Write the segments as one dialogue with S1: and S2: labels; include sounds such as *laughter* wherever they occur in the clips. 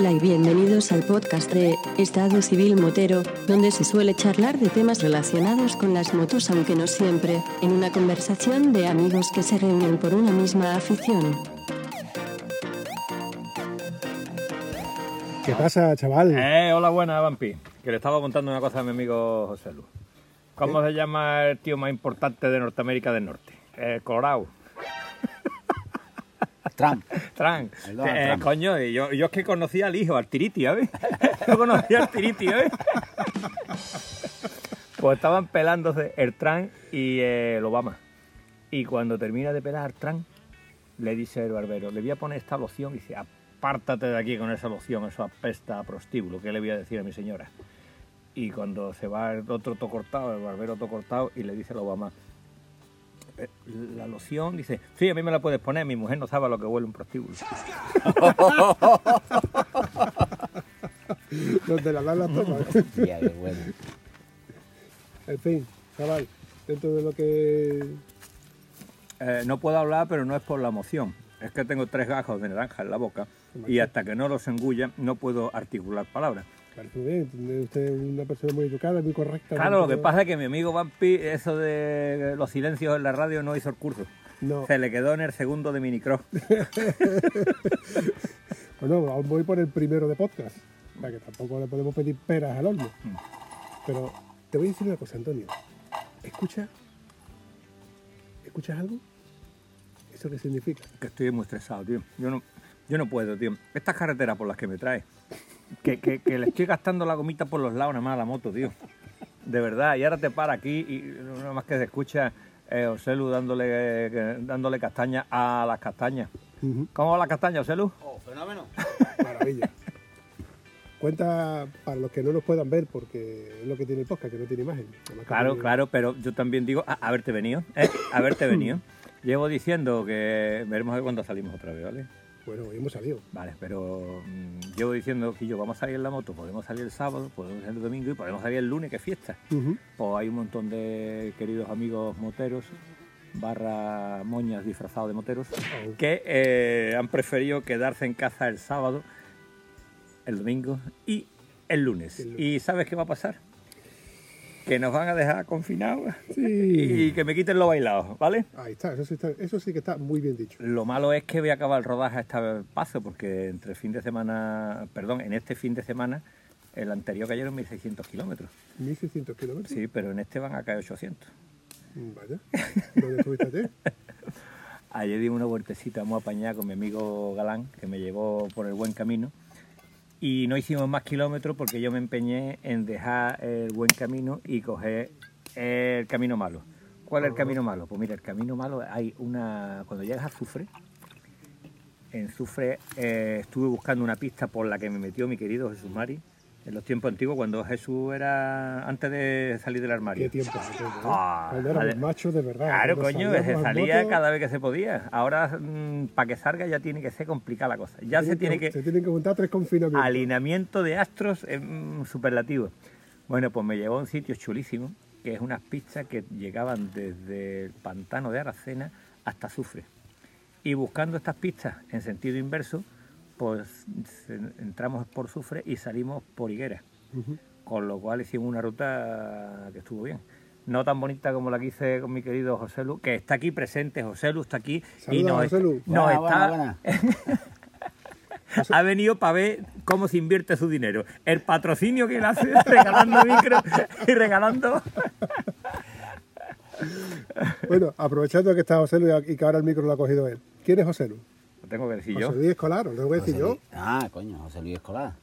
S1: Hola y bienvenidos al podcast de Estado Civil Motero, donde se suele charlar de temas relacionados con las motos, aunque no siempre, en una conversación de amigos que se reúnen por una misma afición.
S2: ¿Qué pasa, chaval?
S3: Eh, hola, buena, Vampi. Que le estaba contando una cosa a mi amigo José Lu. ¿Cómo se llama el tío más importante de Norteamérica del Norte? El Colorado.
S4: Trump.
S3: Trump. Eh,
S4: Trump.
S3: coño, yo, yo es que conocía al hijo, al Tiriti, ¿sabes? *laughs* Yo conocía al Tiriti, ¿sabes? Pues estaban pelándose el Trump y eh, el Obama. Y cuando termina de pelar Trump, le dice el barbero, le voy a poner esta loción y dice, apártate de aquí con esa loción, eso apesta a prostíbulo, ¿qué le voy a decir a mi señora? Y cuando se va el otro todo cortado, el barbero todo cortado, y le dice al Obama, "Eh, la loción, dice, sí, a mí me la puedes poner, mi mujer no sabe lo que huele un prostíbulo. *laughs*
S2: Donde la dan.
S4: Ya, qué bueno.
S2: en fin, chaval, dentro de lo que...
S3: Eh, no puedo hablar, pero no es por la emoción. Es que tengo tres gajos de naranja en la boca y hasta que no los engulla no puedo articular palabras.
S2: Muy bien, tiene usted una persona muy educada, muy correcta.
S3: Claro, lo que pasa es que mi amigo Vampi, eso de los silencios en la radio no hizo el curso.
S2: No,
S3: Se le quedó en el segundo de minicro. *laughs*
S2: bueno, voy por el primero de podcast, o sea que tampoco le podemos pedir peras al horno.
S3: Mm.
S2: Pero te voy a decir una cosa, Antonio. Escucha, ¿escuchas algo? ¿Eso qué significa?
S3: Que estoy muy estresado, tío. Yo no, yo no puedo, tío. Estas carreteras por las que me trae, que, que, que le estoy gastando la gomita por los lados nada más a la moto, tío. De verdad, y ahora te para aquí y nada más que se escucha eh, Oselu dándole, eh, dándole castaña a las castañas.
S2: Ujú,
S3: ¿Cómo va la castaña, Oselu?
S4: Oh, fenómeno. *laughs*
S2: Maravilla. Cuenta para los que no nos puedan ver, porque es lo que tiene el podcast, que no tiene imagen.
S3: Claro,
S2: tiene-
S3: claro, pero yo también digo, a, haberte venido, ¿eh? haberte *coughs* venido. Llevo diciendo que veremos a ver cuándo salimos otra vez, ¿vale?
S2: Bueno, hoy hemos salido.
S3: Vale, pero mm, llevo diciendo que yo vamos a salir en la moto, podemos salir el sábado, podemos salir el domingo y podemos salir el lunes, que es fiesta.
S2: Ujú.
S3: Pues hay un montón de queridos amigos moteros, barra moñas disfrazados de moteros,
S2: Oh.
S3: que eh, han preferido quedarse en casa el sábado, el domingo y el lunes.
S2: El lunes.
S3: ¿Y sabes qué va a pasar? Que nos van a dejar confinados
S2: Sí.
S3: y que me quiten lo bailado, ¿vale?
S2: Ahí está eso, sí está, eso sí que está muy bien dicho.
S3: Lo malo es que voy a acabar el rodaje a este paso, porque entre fin de semana, perdón, en este fin de semana, el anterior cayeron 1.600 kilómetros.
S2: 1600 kilómetros.
S3: Sí, pero en este van a caer 800.
S2: Mm, Vaya. ¿Dónde estuviste ayer? *laughs*
S3: Ayer di una vueltecita muy apañada con mi amigo Galán, que me llevó por el buen camino. Y no hicimos más kilómetros porque yo me empeñé en dejar el buen camino y coger el camino malo. ¿Cuál es el camino malo? Pues mira, el camino malo hay una... Cuando llegas a Zufre, en Zufre eh, estuve buscando una pista por la que me metió mi querido Jesús Mari en los tiempos antiguos, cuando Jesús era antes de salir del armario.
S2: ¿Qué tiempo?
S3: Ah,
S2: Cuando éramos
S3: vale.
S2: machos de verdad.
S3: Claro, coño, se salía cada vez que se podía. Ahora, para que salga, ya tiene que ser complicada la cosa. Ya se tiene que.
S2: Se tienen que juntar tres confinamientos.
S3: Alineamiento de astros en superlativo. Bueno, pues me llevó a un sitio chulísimo, que es unas pistas que llegaban desde el pantano de Aracena hasta Azufre. Y buscando estas pistas en sentido inverso, pues entramos por Sufre y salimos por Higuera. Con lo cual hicimos una ruta que estuvo bien. No tan bonita como la que hice con mi querido José Lu, que está aquí presente. José Lu está aquí y
S2: Saluda,
S3: nos,
S2: José Lu.
S3: nos
S4: Buena,
S3: está,
S4: buena, buena. *laughs*
S3: ha venido para ver cómo se invierte su dinero. El patrocinio que él hace *laughs* regalando micro y regalando.
S2: Bueno, aprovechando que está José Luis y que ahora el micro lo ha cogido él. ¿Quién es José Luis?
S3: Tengo que decir
S2: José
S3: yo.
S2: Luis Escolar, ¿o lo tengo que decir
S4: José
S2: yo?
S4: Ah, coño, José Luis Escolar.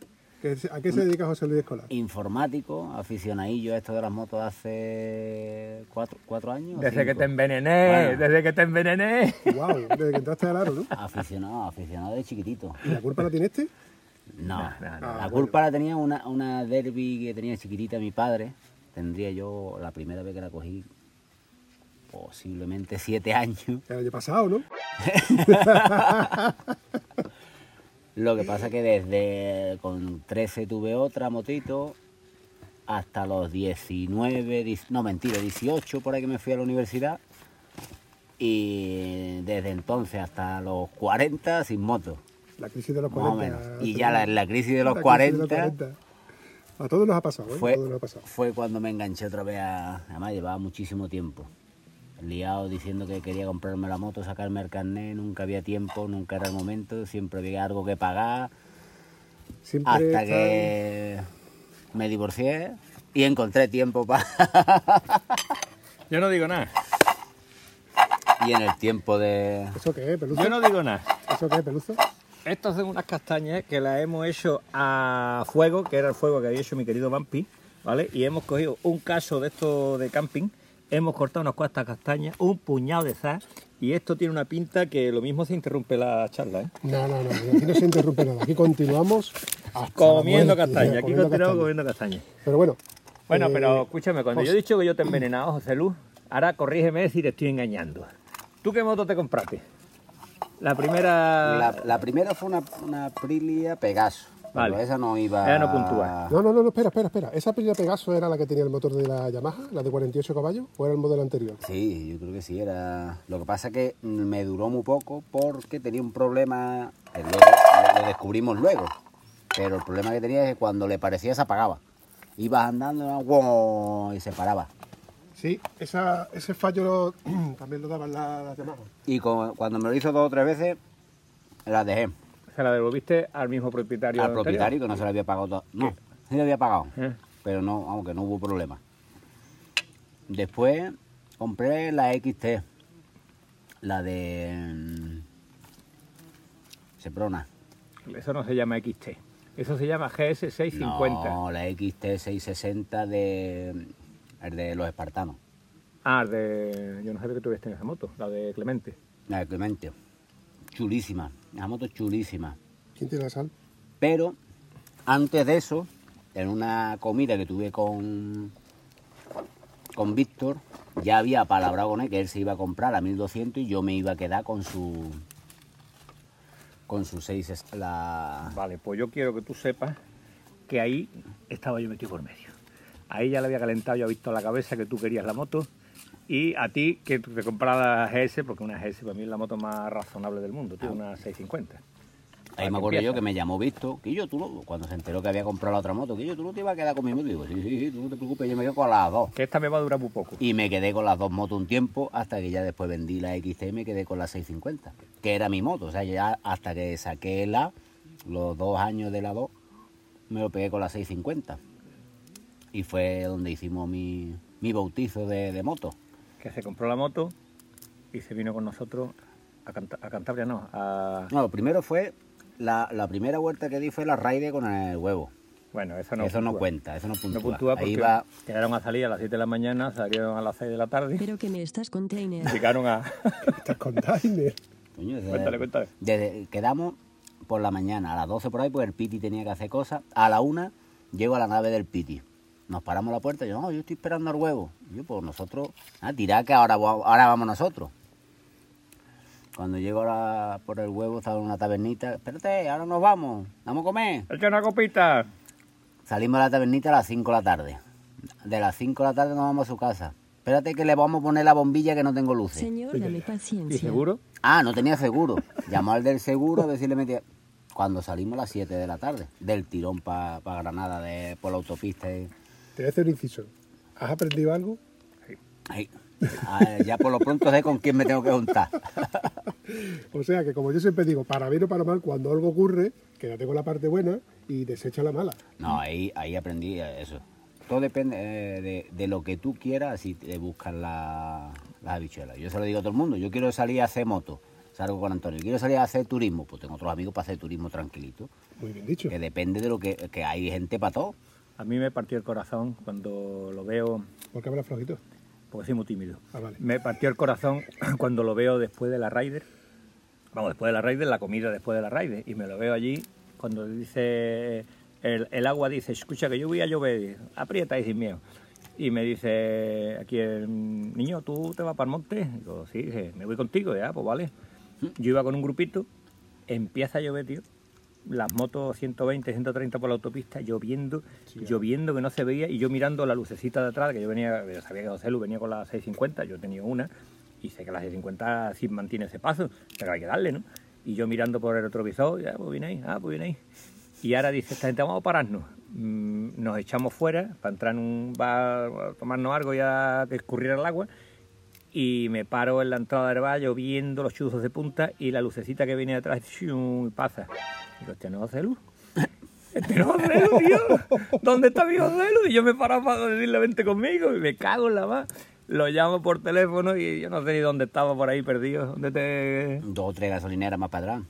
S2: ¿Qué- ¿A qué se dedica José Luis Escolar?
S4: Informático, aficionadillo a esto de las motos hace cuatro, cuatro años.
S3: Desde que te envenené,
S4: Bueno.
S3: desde que te envenené.
S2: Wow, desde que entraste al aro, ¿no?
S4: Aficionado, aficionado de chiquitito.
S2: ¿Y la culpa la tiene este?
S4: No,
S3: No, no, no.
S2: Ah,
S4: la
S2: bueno.
S4: culpa la tenía una, una derby que tenía chiquitita mi padre. Tendría yo la primera vez que la cogí posiblemente siete años.
S2: El año pasado, ¿no? *laughs*
S4: Lo que pasa que desde con 13 tuve otra motito hasta los 19, dic- no mentira, 18 por ahí que me fui a la universidad y desde entonces hasta los 40 sin moto.
S2: La crisis de los
S4: Más o
S2: 40.
S4: menos. Y ya la, la crisis de los
S2: La crisis
S4: 40,
S2: de los 40. A todos nos ha pasado, ¿eh?
S4: fue,
S2: a todos nos ha pasado.
S4: fue cuando me enganché otra vez a... Además llevaba muchísimo tiempo. Liado diciendo que quería comprarme la moto, sacarme el carnet, nunca había tiempo, nunca era el momento, siempre había algo que pagar.
S2: Siempre
S4: Hasta
S2: está-
S4: que me divorcié y encontré tiempo para... *laughs*
S3: Yo no digo nada.
S4: y en el tiempo de...
S2: ¿Eso qué es, Peluzo?
S3: Yo no digo nada.
S2: ¿Eso qué es, Peluzo?
S3: Estas son unas castañas que las hemos hecho a fuego, que era el fuego que había hecho mi querido Vampi, ¿vale? Y hemos cogido un caso de esto de camping, hemos cortado unas cuantas castañas, un puñado de zas, y esto tiene una pinta que lo mismo se interrumpe la charla, ¿eh?
S2: No, no, no, aquí no se interrumpe nada. Aquí continuamos
S3: Comiendo
S2: la muerte,
S3: castaña, aquí
S2: comiendo
S3: continuamos
S2: castaña.
S3: comiendo castaña.
S2: Pero bueno.
S3: Bueno,
S2: eh,
S3: pero escúchame, cuando yo he dicho que yo te he envenenado, José Luz, ahora corrígeme si te estoy engañando. ¿Tú qué moto te compraste? La primera...
S4: La, la primera fue una, una Aprilia Pegaso.
S3: Vale.
S4: Pero esa no iba...
S3: Ella no puntúa.
S2: No, no, no, no, espera, espera, espera. ¿Esa Aprilia Pegaso era la que tenía el motor de la Yamaha, la de 48 caballos, o era el modelo anterior?
S4: Sí, yo creo que sí, era... Lo que pasa es que me duró muy poco porque tenía un problema, eh, luego, lo, lo descubrimos luego, pero el problema que tenía es que cuando le parecía se apagaba. Ibas andando ¡guau! y se paraba.
S2: Sí, esa, ese fallo lo- *clears throat* también lo daban las, las Yamaha.
S4: Y cuando me lo hizo dos o tres veces, la dejé
S3: Se la devolviste al mismo propietario.
S4: al propietario que no se le había pagado todo. No, sí le había pagado,
S3: Eh.
S4: pero no, aunque no hubo problema. Después compré la XT, la de mm, Seprona.
S3: Eso no se llama XT. Eso se llama GS650.
S4: No, la XT 660 de, el de los espartanos,
S3: Ah, de... Yo no sabía que tuviste en esa moto, la de Clemente.
S4: la de Clemente. Chulísima, la moto chulísima.
S2: ¿Quién tiene la sal?
S4: Pero antes de eso, en una comida que tuve con, con Víctor, ya había palabrado con él que él se iba a comprar a 1200 y yo me iba a quedar con su con su 6 es- la
S3: Vale, pues yo quiero que tú sepas que ahí estaba yo metido por medio. Ahí ya le había calentado, yo he visto la cabeza que tú querías la moto. Y a ti, que te comprara la GS, porque una GS para mí es la moto más razonable del mundo, tío, una 650.
S4: Ahí me acuerdo yo que me llamó Víctor, que yo tú no, cuando se enteró que había comprado la otra moto, que yo tú no te ibas a quedar con mi moto, digo, sí, sí, sí, tú no te preocupes, yo me quedo con las dos.
S3: Que esta me va a durar muy poco.
S4: Y me quedé con las dos motos un tiempo hasta que ya después vendí la XT y me quedé con la 650, que era mi moto. O sea, ya hasta que saqué la, los dos años de la 2, me lo pegué con la 650. Y fue donde hicimos mi, mi bautizo de, de moto.
S3: Que se compró la moto y se vino con nosotros a, Canta- a Cantabria, no, a...
S4: No, lo primero fue, la, la primera vuelta que di fue la raide con el huevo.
S3: Bueno, eso no
S4: eso no
S3: puntúa.
S4: cuenta, eso no
S3: No
S4: puntúa.
S3: puntúa porque
S4: Ahí va,
S3: quedaron a salir a las 7 de la mañana, salieron a las 6 de la tarde
S1: Pero que me estás container.
S3: llegaron a... *laughs*
S2: Estas container.
S4: coño, desde-
S3: Cuéntale, cuéntale.
S4: desde- quedamos por la mañana, a las 12 por ahí, pues el Piti tenía que hacer cosas. A la 1 llego a la nave del Piti. Nos paramos a la puerta y yo, no, yo estoy esperando al huevo. Y yo, pues nosotros, ah, tirá que ahora, ahora vamos nosotros. Cuando llego ahora por el huevo, estaba en una tabernita. Espérate, ahora nos vamos, vamos a comer.
S3: ¡Echa una copita!
S4: Salimos a la tabernita a las 5 de la tarde. De las 5 de la tarde nos vamos a su casa. Espérate que le vamos a poner la bombilla que no tengo luces.
S1: Señor, dame
S3: ¿Y
S1: paciencia.
S3: seguro?
S4: Ah, no tenía seguro. Llamó al del seguro a ver si le metía. Cuando salimos a las 7 de la tarde, del tirón para Granada, de, por la autopista. y-
S2: Te voy a hacer un inciso. ¿Has aprendido algo?
S4: Ahí. Ah, ya por lo pronto sé con quién me tengo que juntar. *laughs*
S2: O sea que, como yo siempre digo, para bien o para mal, cuando algo ocurre, quédate con la parte buena y desecha la mala.
S4: No, ahí, ahí aprendí eso. Todo depende eh, de, de lo que tú quieras si te buscas la, las habichuelas. Yo se lo digo a todo el mundo. Yo quiero salir a hacer moto. Salgo con Antonio. Quiero salir a hacer turismo. Pues tengo otros amigos para hacer turismo tranquilito.
S2: Muy bien dicho.
S4: Que depende de lo que, que hay gente para todo.
S3: A mí me partió el corazón cuando lo veo,
S2: ¿Por qué hablas flojito?
S3: porque soy muy tímido.
S2: Ah, vale.
S3: Me partió el corazón *clears throat* cuando lo veo después de la Raider. Vamos, después de la Raider, la comida después de la Raider. Y me lo veo allí cuando dice, el, el agua dice, escucha que yo voy a llover, aprieta y sin miedo. Y me dice aquí el niño, ¿tú te vas para el monte? Digo, sí, me voy contigo, ya, pues vale. Yo iba con un grupito, empieza a llover, tío. Las motos 120, 130 por la autopista, lloviendo, lloviendo que no se veía, y yo mirando la lucecita de atrás, que yo venía, yo sabía que José Lu venía con la 650, yo tenía una, y sé que la 650 sí mantiene ese paso, pero hay que darle, ¿no? Y yo mirando por el retrovisor, ya, pues viene ahí, ah, pues viene ahí. Y ahora dice esta gente, vamos a pararnos. Mm, Nos echamos fuera para entrar en un bar a tomarnos algo y a que escurriera el agua. Y me paro en la entrada del bar, viendo los chuzos de punta y la lucecita que viene detrás ¡shum! pasa. Digo, este no hace luz. *laughs* Este no hace luz, tío. ¿Dónde está mi José Lu? Y yo me paro para decirle, vente conmigo. Y me cago en la más. Lo llamo por teléfono y yo no sé ni dónde estaba por ahí perdido. ¿Dónde te...?
S4: Dos o tres gasolineras más para atrás.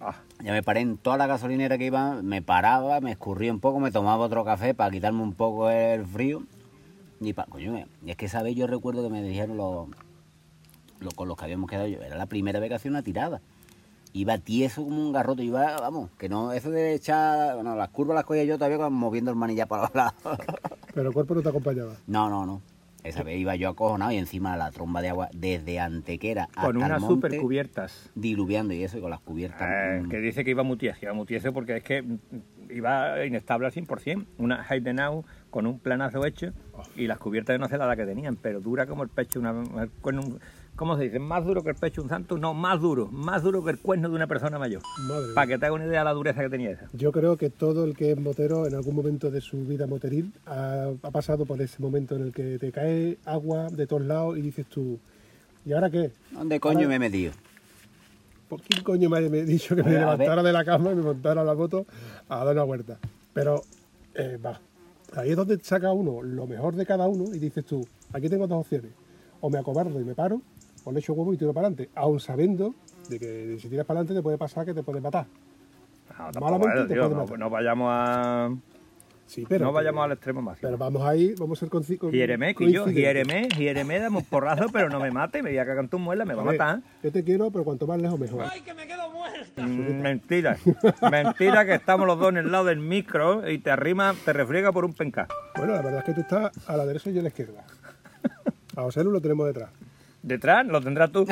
S3: Ah,
S4: Ya me paré en toda la gasolinera que iba, me paraba, me escurría un poco, me tomaba otro café para quitarme un poco el frío. Y pa, coño, es que esa vez yo recuerdo que me dijeron los, los con los que habíamos quedado yo, era la primera vez que hacía una tirada. Iba tieso como un garrote, iba, vamos, que no, eso de echar, bueno, las curvas las cogía yo todavía moviendo el manillar para los lados. *laughs*
S2: Pero el cuerpo no te acompañaba.
S4: No, no, no. Esa vez iba yo acojonado y encima la tromba de agua desde Antequera hasta
S3: con
S4: el
S3: unas
S4: monte,
S3: super cubiertas.
S4: diluviando y eso, y con las cubiertas. mm,
S3: que dice que iba mutiese, iba mutiese porque es que mm, iba inestable al 100%. Una Heidenau con un planazo hecho y las cubiertas de no sé la edad que tenían, pero dura como el pecho, una, con un, ¿cómo se dice? Más duro que el pecho de un santo, no, más duro, más duro que el cuerno de una persona mayor.
S2: Madre.
S3: Para que te haga una idea de la dureza que tenía esa.
S2: Yo creo que todo el que es motero en algún momento de su vida moteril ha, ha pasado por ese momento en el que te cae agua de todos lados y dices tú, ¿y ahora qué?
S4: ¿Dónde coño
S2: Ahora-
S4: me he metido?
S2: ¿Por qué coño me ha dicho que me levantara de la cama y me montara a la moto a dar una vuelta? Pero, eh, va, ahí es donde saca uno lo mejor de cada uno y dices tú, aquí tengo dos opciones. O me acobardo y me paro, o le echo huevo y tiro para adelante, aun sabiendo de que si tiras para adelante te puede pasar que te puede matar.
S3: No,
S2: Malamente
S3: es,
S2: te
S3: tío,
S2: puede
S3: no,
S2: matar.
S3: no vayamos a
S2: Sí, pero
S3: no
S2: que-
S3: vayamos al extremo máximo.
S2: Pero vamos ahí, vamos a ser conci- con-
S3: Hiéreme, que yo, hiéreme, hiéreme, dame un porrazo, pero no me mate, me voy a cagar en tu muela, me va a matar.
S2: Yo te quiero, pero cuanto más lejos mejor.
S3: Mm, Mentira, mentira que estamos los dos en el lado del micro y te arrima, te refriega por un pencá.
S2: Bueno, la verdad es que tú estás a la derecha y yo a la izquierda. A José lo tenemos detrás.
S3: Detrás lo tendrás tú.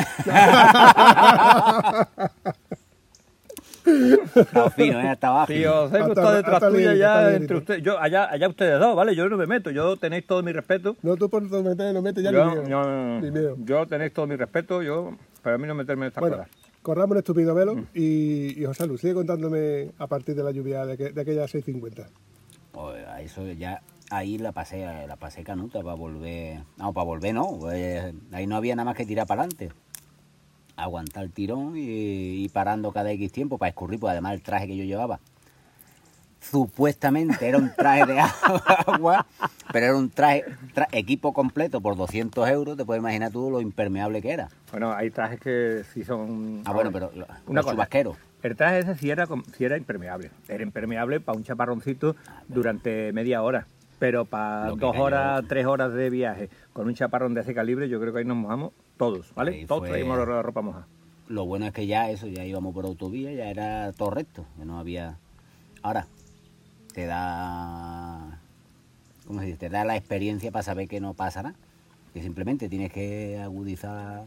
S4: Está fino, ¿eh? Está bajo.
S3: Tío, sé que
S2: Hasta-
S3: está detrás
S2: hasta
S3: tuya ya
S2: hasta
S3: entre ustedes. Yo, allá, allá ustedes dos, ¿vale? Yo no me meto, yo tenéis todo mi respeto.
S2: No, tú por tu meter, no metes ya
S3: Yo,
S2: ni miedo.
S3: yo-
S2: Ni miedo.
S3: yo tenéis todo mi respeto, yo, para mí no meterme en estas
S2: Bueno,
S3: cosas.
S2: corramos un estúpido velo
S3: Mm.
S2: y, y José Lu, sigue contándome a partir de la lluvia de, aqu- de aquella 6.50.
S4: Pues a eso ya, ahí la pasé, la pasé canuta para volver. No, para volver no, pues, ahí no había nada más que tirar para adelante. Aguantar el tirón y, y parando cada X tiempo para escurrir, pues además el traje que yo llevaba. Supuestamente era un traje de *laughs* agua, pero era un traje, tra- equipo completo por 200 euros, te puedes imaginar tú lo impermeable que era.
S3: Bueno, hay trajes que sí son...
S4: Ah, bueno, pero lo-
S3: Una
S4: los
S3: cosa.
S4: chubasqueros.
S3: El traje ese sí era, sí era impermeable. Era impermeable para un chaparroncito durante media hora. Pero para dos horas, tres horas de viaje con un chaparrón de ese calibre, yo creo que ahí nos mojamos todos, ¿vale?
S4: Ahí
S3: todos
S4: fue-
S3: traímos la ropa mojada.
S4: Lo bueno es que ya eso, ya íbamos por autovía, ya era todo recto, que no había... Ahora, te da... ¿Cómo se dice? Te da la experiencia para saber que no pasará. Que simplemente tienes que agudizar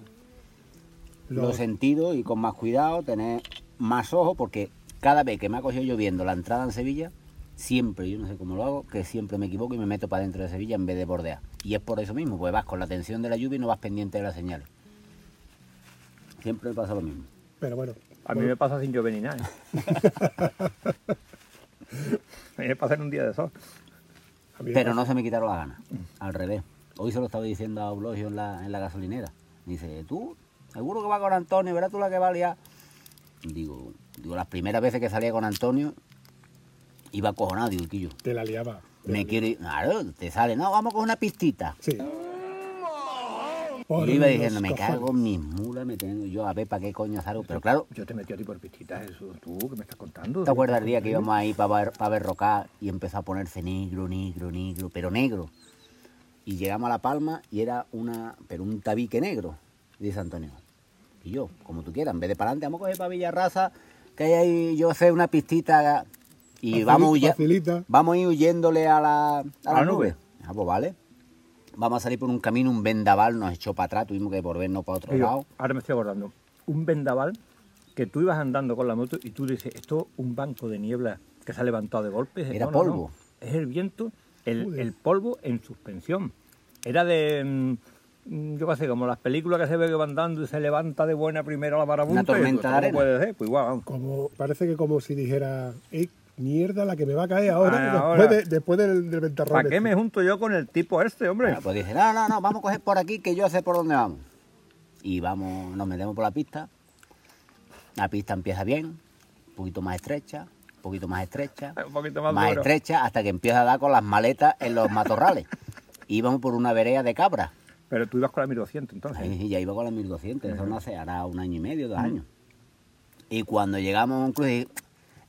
S2: Lo-
S4: los sentidos y con más cuidado, tener más ojos, porque cada vez que me ha cogido lloviendo la entrada en Sevilla, siempre, yo no sé cómo lo hago, que siempre me equivoco y me meto para dentro de Sevilla en vez de bordear. Y es por eso mismo, pues vas con la tensión de la lluvia y no vas pendiente de las señales. Siempre me pasa lo mismo.
S2: Pero bueno,
S3: A mí me pasa sin llover ni nada. ¿eh? *laughs* a mí me pasa en un día de sol.
S4: Pero no se me quitaron las ganas, al revés. Hoy se lo estaba diciendo a Eulogio en la, en la gasolinera. Dice, tú, seguro que va con Antonio, verás tú la que va a liar. Digo, digo, las primeras veces que salía con Antonio, iba acojonado, digo, Quillo,
S2: te la liaba. te
S4: me
S2: la
S4: quiere claro, te sale, no, vamos con una pistita.
S2: Sí. Por
S4: yo iba diciendo, me
S2: cojones.
S4: cago en mis mulas, me tengo yo a ver para qué coño salgo. Pero claro,
S3: Yo te metí a ti por pistitas, eso, tú, ¿qué me estás contando?
S4: ¿te acuerdas el día que íbamos ahí para ver, para ver Rocar y empezó a ponerse negro, negro, negro, pero negro? Y llegamos a La Palma y era una, pero un tabique negro, dice Antonio. Y yo, como tú quieras, en vez de para adelante, vamos a coger para Villarraza, que hay ahí, yo sé, una pistita y vamos, huye-
S2: facilita.
S4: vamos a ir huyéndole a la, a la
S3: la
S4: nube.
S3: nube.
S4: Ah, pues vale. Vamos a salir por un camino, un vendaval nos echó para atrás, tuvimos que volvernos para otro lado.
S3: ahora me estoy acordando. Un vendaval que tú ibas andando con la moto y tú dices, esto un banco de niebla que se ha levantado de golpe.
S4: Era
S3: No, no, no.
S4: polvo.
S3: Es el viento, el, el polvo en suspensión. Era de, mm, mm, yo qué sé, como las películas que se ve que van dando y se levanta de buena primero la marabunta.
S4: Una tormenta
S3: y,
S4: de arena.
S3: puede ser? Pues igual, vamos.
S2: Como, parece que como si dijera, ¡eh, mierda la que me va a caer ahora!
S3: Ah,
S2: después,
S3: ahora.
S2: de- después del, del ventarrón.
S3: ¿Para qué
S2: este.
S3: me junto yo con el tipo este, hombre?
S4: Bueno, pues dice, no, no, no, vamos a coger por aquí que yo sé por dónde vamos. Y vamos, nos metemos por la pista. La pista empieza bien, un poquito más estrecha, un poquito más estrecha, *laughs*
S3: Un poquito más,
S4: más
S3: duro.
S4: estrecha, hasta que empieza a dar con las maletas en los matorrales. *laughs* Íbamos por una vereda de cabra.
S3: Pero tú ibas con la 1200 entonces.
S4: Y ya iba con las 1200, eso no hace, hará un año y medio, dos años. Y cuando llegamos a un cruce,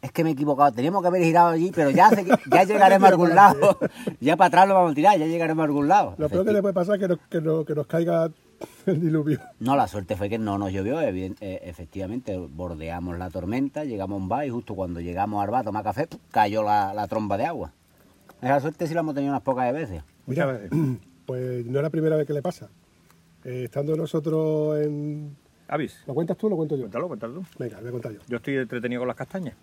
S4: es que me he equivocado, teníamos que haber girado allí, pero ya, ya *laughs* llegaremos a algún lado. *laughs* Ya para atrás lo vamos a tirar, ya llegaremos a algún lado.
S2: Lo peor que le puede pasar es que nos, que nos, que nos caiga *laughs* el diluvio.
S4: No, la suerte fue que no nos llovió, eh, efectivamente, bordeamos la tormenta, llegamos a un bar y justo cuando llegamos al bar a tomar café, cayó la, la tromba de agua. Esa suerte sí la hemos tenido unas pocas de veces.
S2: Mira,
S3: Muchas veces. *clears throat*
S2: pues no es la primera vez que le pasa. Eh, estando nosotros en...
S3: Avis,
S2: ¿Lo cuentas tú o lo cuento yo?
S3: cuéntalo, cuéntalo.
S2: Venga, lo voy a contar yo.
S3: Yo estoy entretenido con las castañas.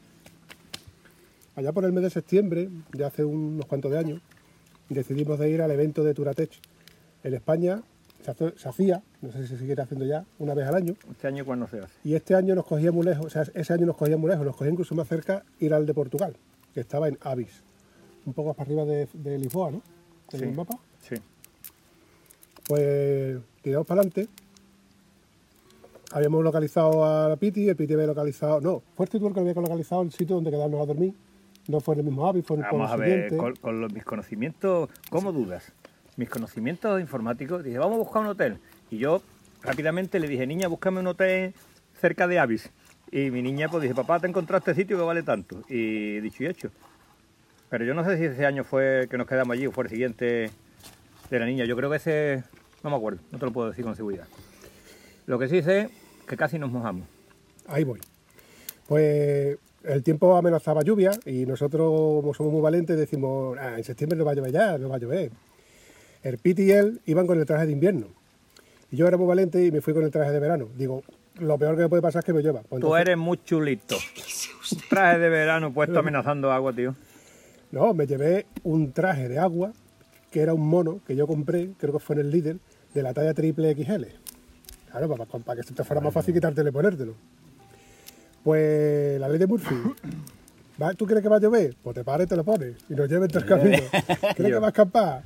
S2: Allá por el mes de septiembre, de hace unos cuantos de años, decidimos de ir al evento de Turatech. En España se, hace- se hacía, no sé si se sigue haciendo ya, una vez al año.
S3: Este año cuando se hace.
S2: Y este año nos cogía muy lejos, o sea, ese año nos cogía muy lejos, nos cogía incluso más cerca ir al de Portugal, que estaba en Avis, un poco más arriba de, de Lisboa, ¿no? En
S3: Sí.
S2: el mapa.
S3: Sí.
S2: Pues tiramos para adelante. Habíamos localizado a Piti, el Piti había localizado. No, fuiste tú el que había localizado el sitio donde quedarnos a dormir. No fue en el mismo Avis, fue en el
S3: Vamos a ver, con, con los- mis conocimientos, ¿cómo dudas? Mis conocimientos informáticos, dije, vamos a buscar un hotel. Y yo rápidamente le dije, niña, búscame un hotel cerca de Avis. Y mi niña pues dice, papá, te encontraste este sitio que vale tanto. Y dicho y hecho. Pero yo no sé si ese año fue que nos quedamos allí o fue el siguiente de la niña. Yo creo que ese, no me acuerdo, no te lo puedo decir con seguridad. Lo que sí sé que casi nos mojamos.
S2: Ahí voy. Pues el tiempo amenazaba lluvia y nosotros, como somos muy valientes, decimos, "Ah, en septiembre no va a llover ya, no va a llover. El Piti y él iban con el traje de invierno. Y yo era muy valiente y me fui con el traje de verano. Digo, lo peor que me puede pasar es que me llueva. Pues
S3: Tú
S2: entonces-
S3: eres muy chulito. Un traje de verano puesto amenazando agua, tío.
S2: No, me llevé un traje de agua, que era un mono que yo compré, creo que fue en el Lidl, de la talla triple XL. Claro, para, para que te fuera más fácil quitártelo y ponértelo. Pues la ley de Murphy. *coughs* ¿Va- ¿Tú crees que va a llover? Pues te paras y te lo pones. Y nos lleves tres *laughs* caminos. ¿Crees que va a escampar?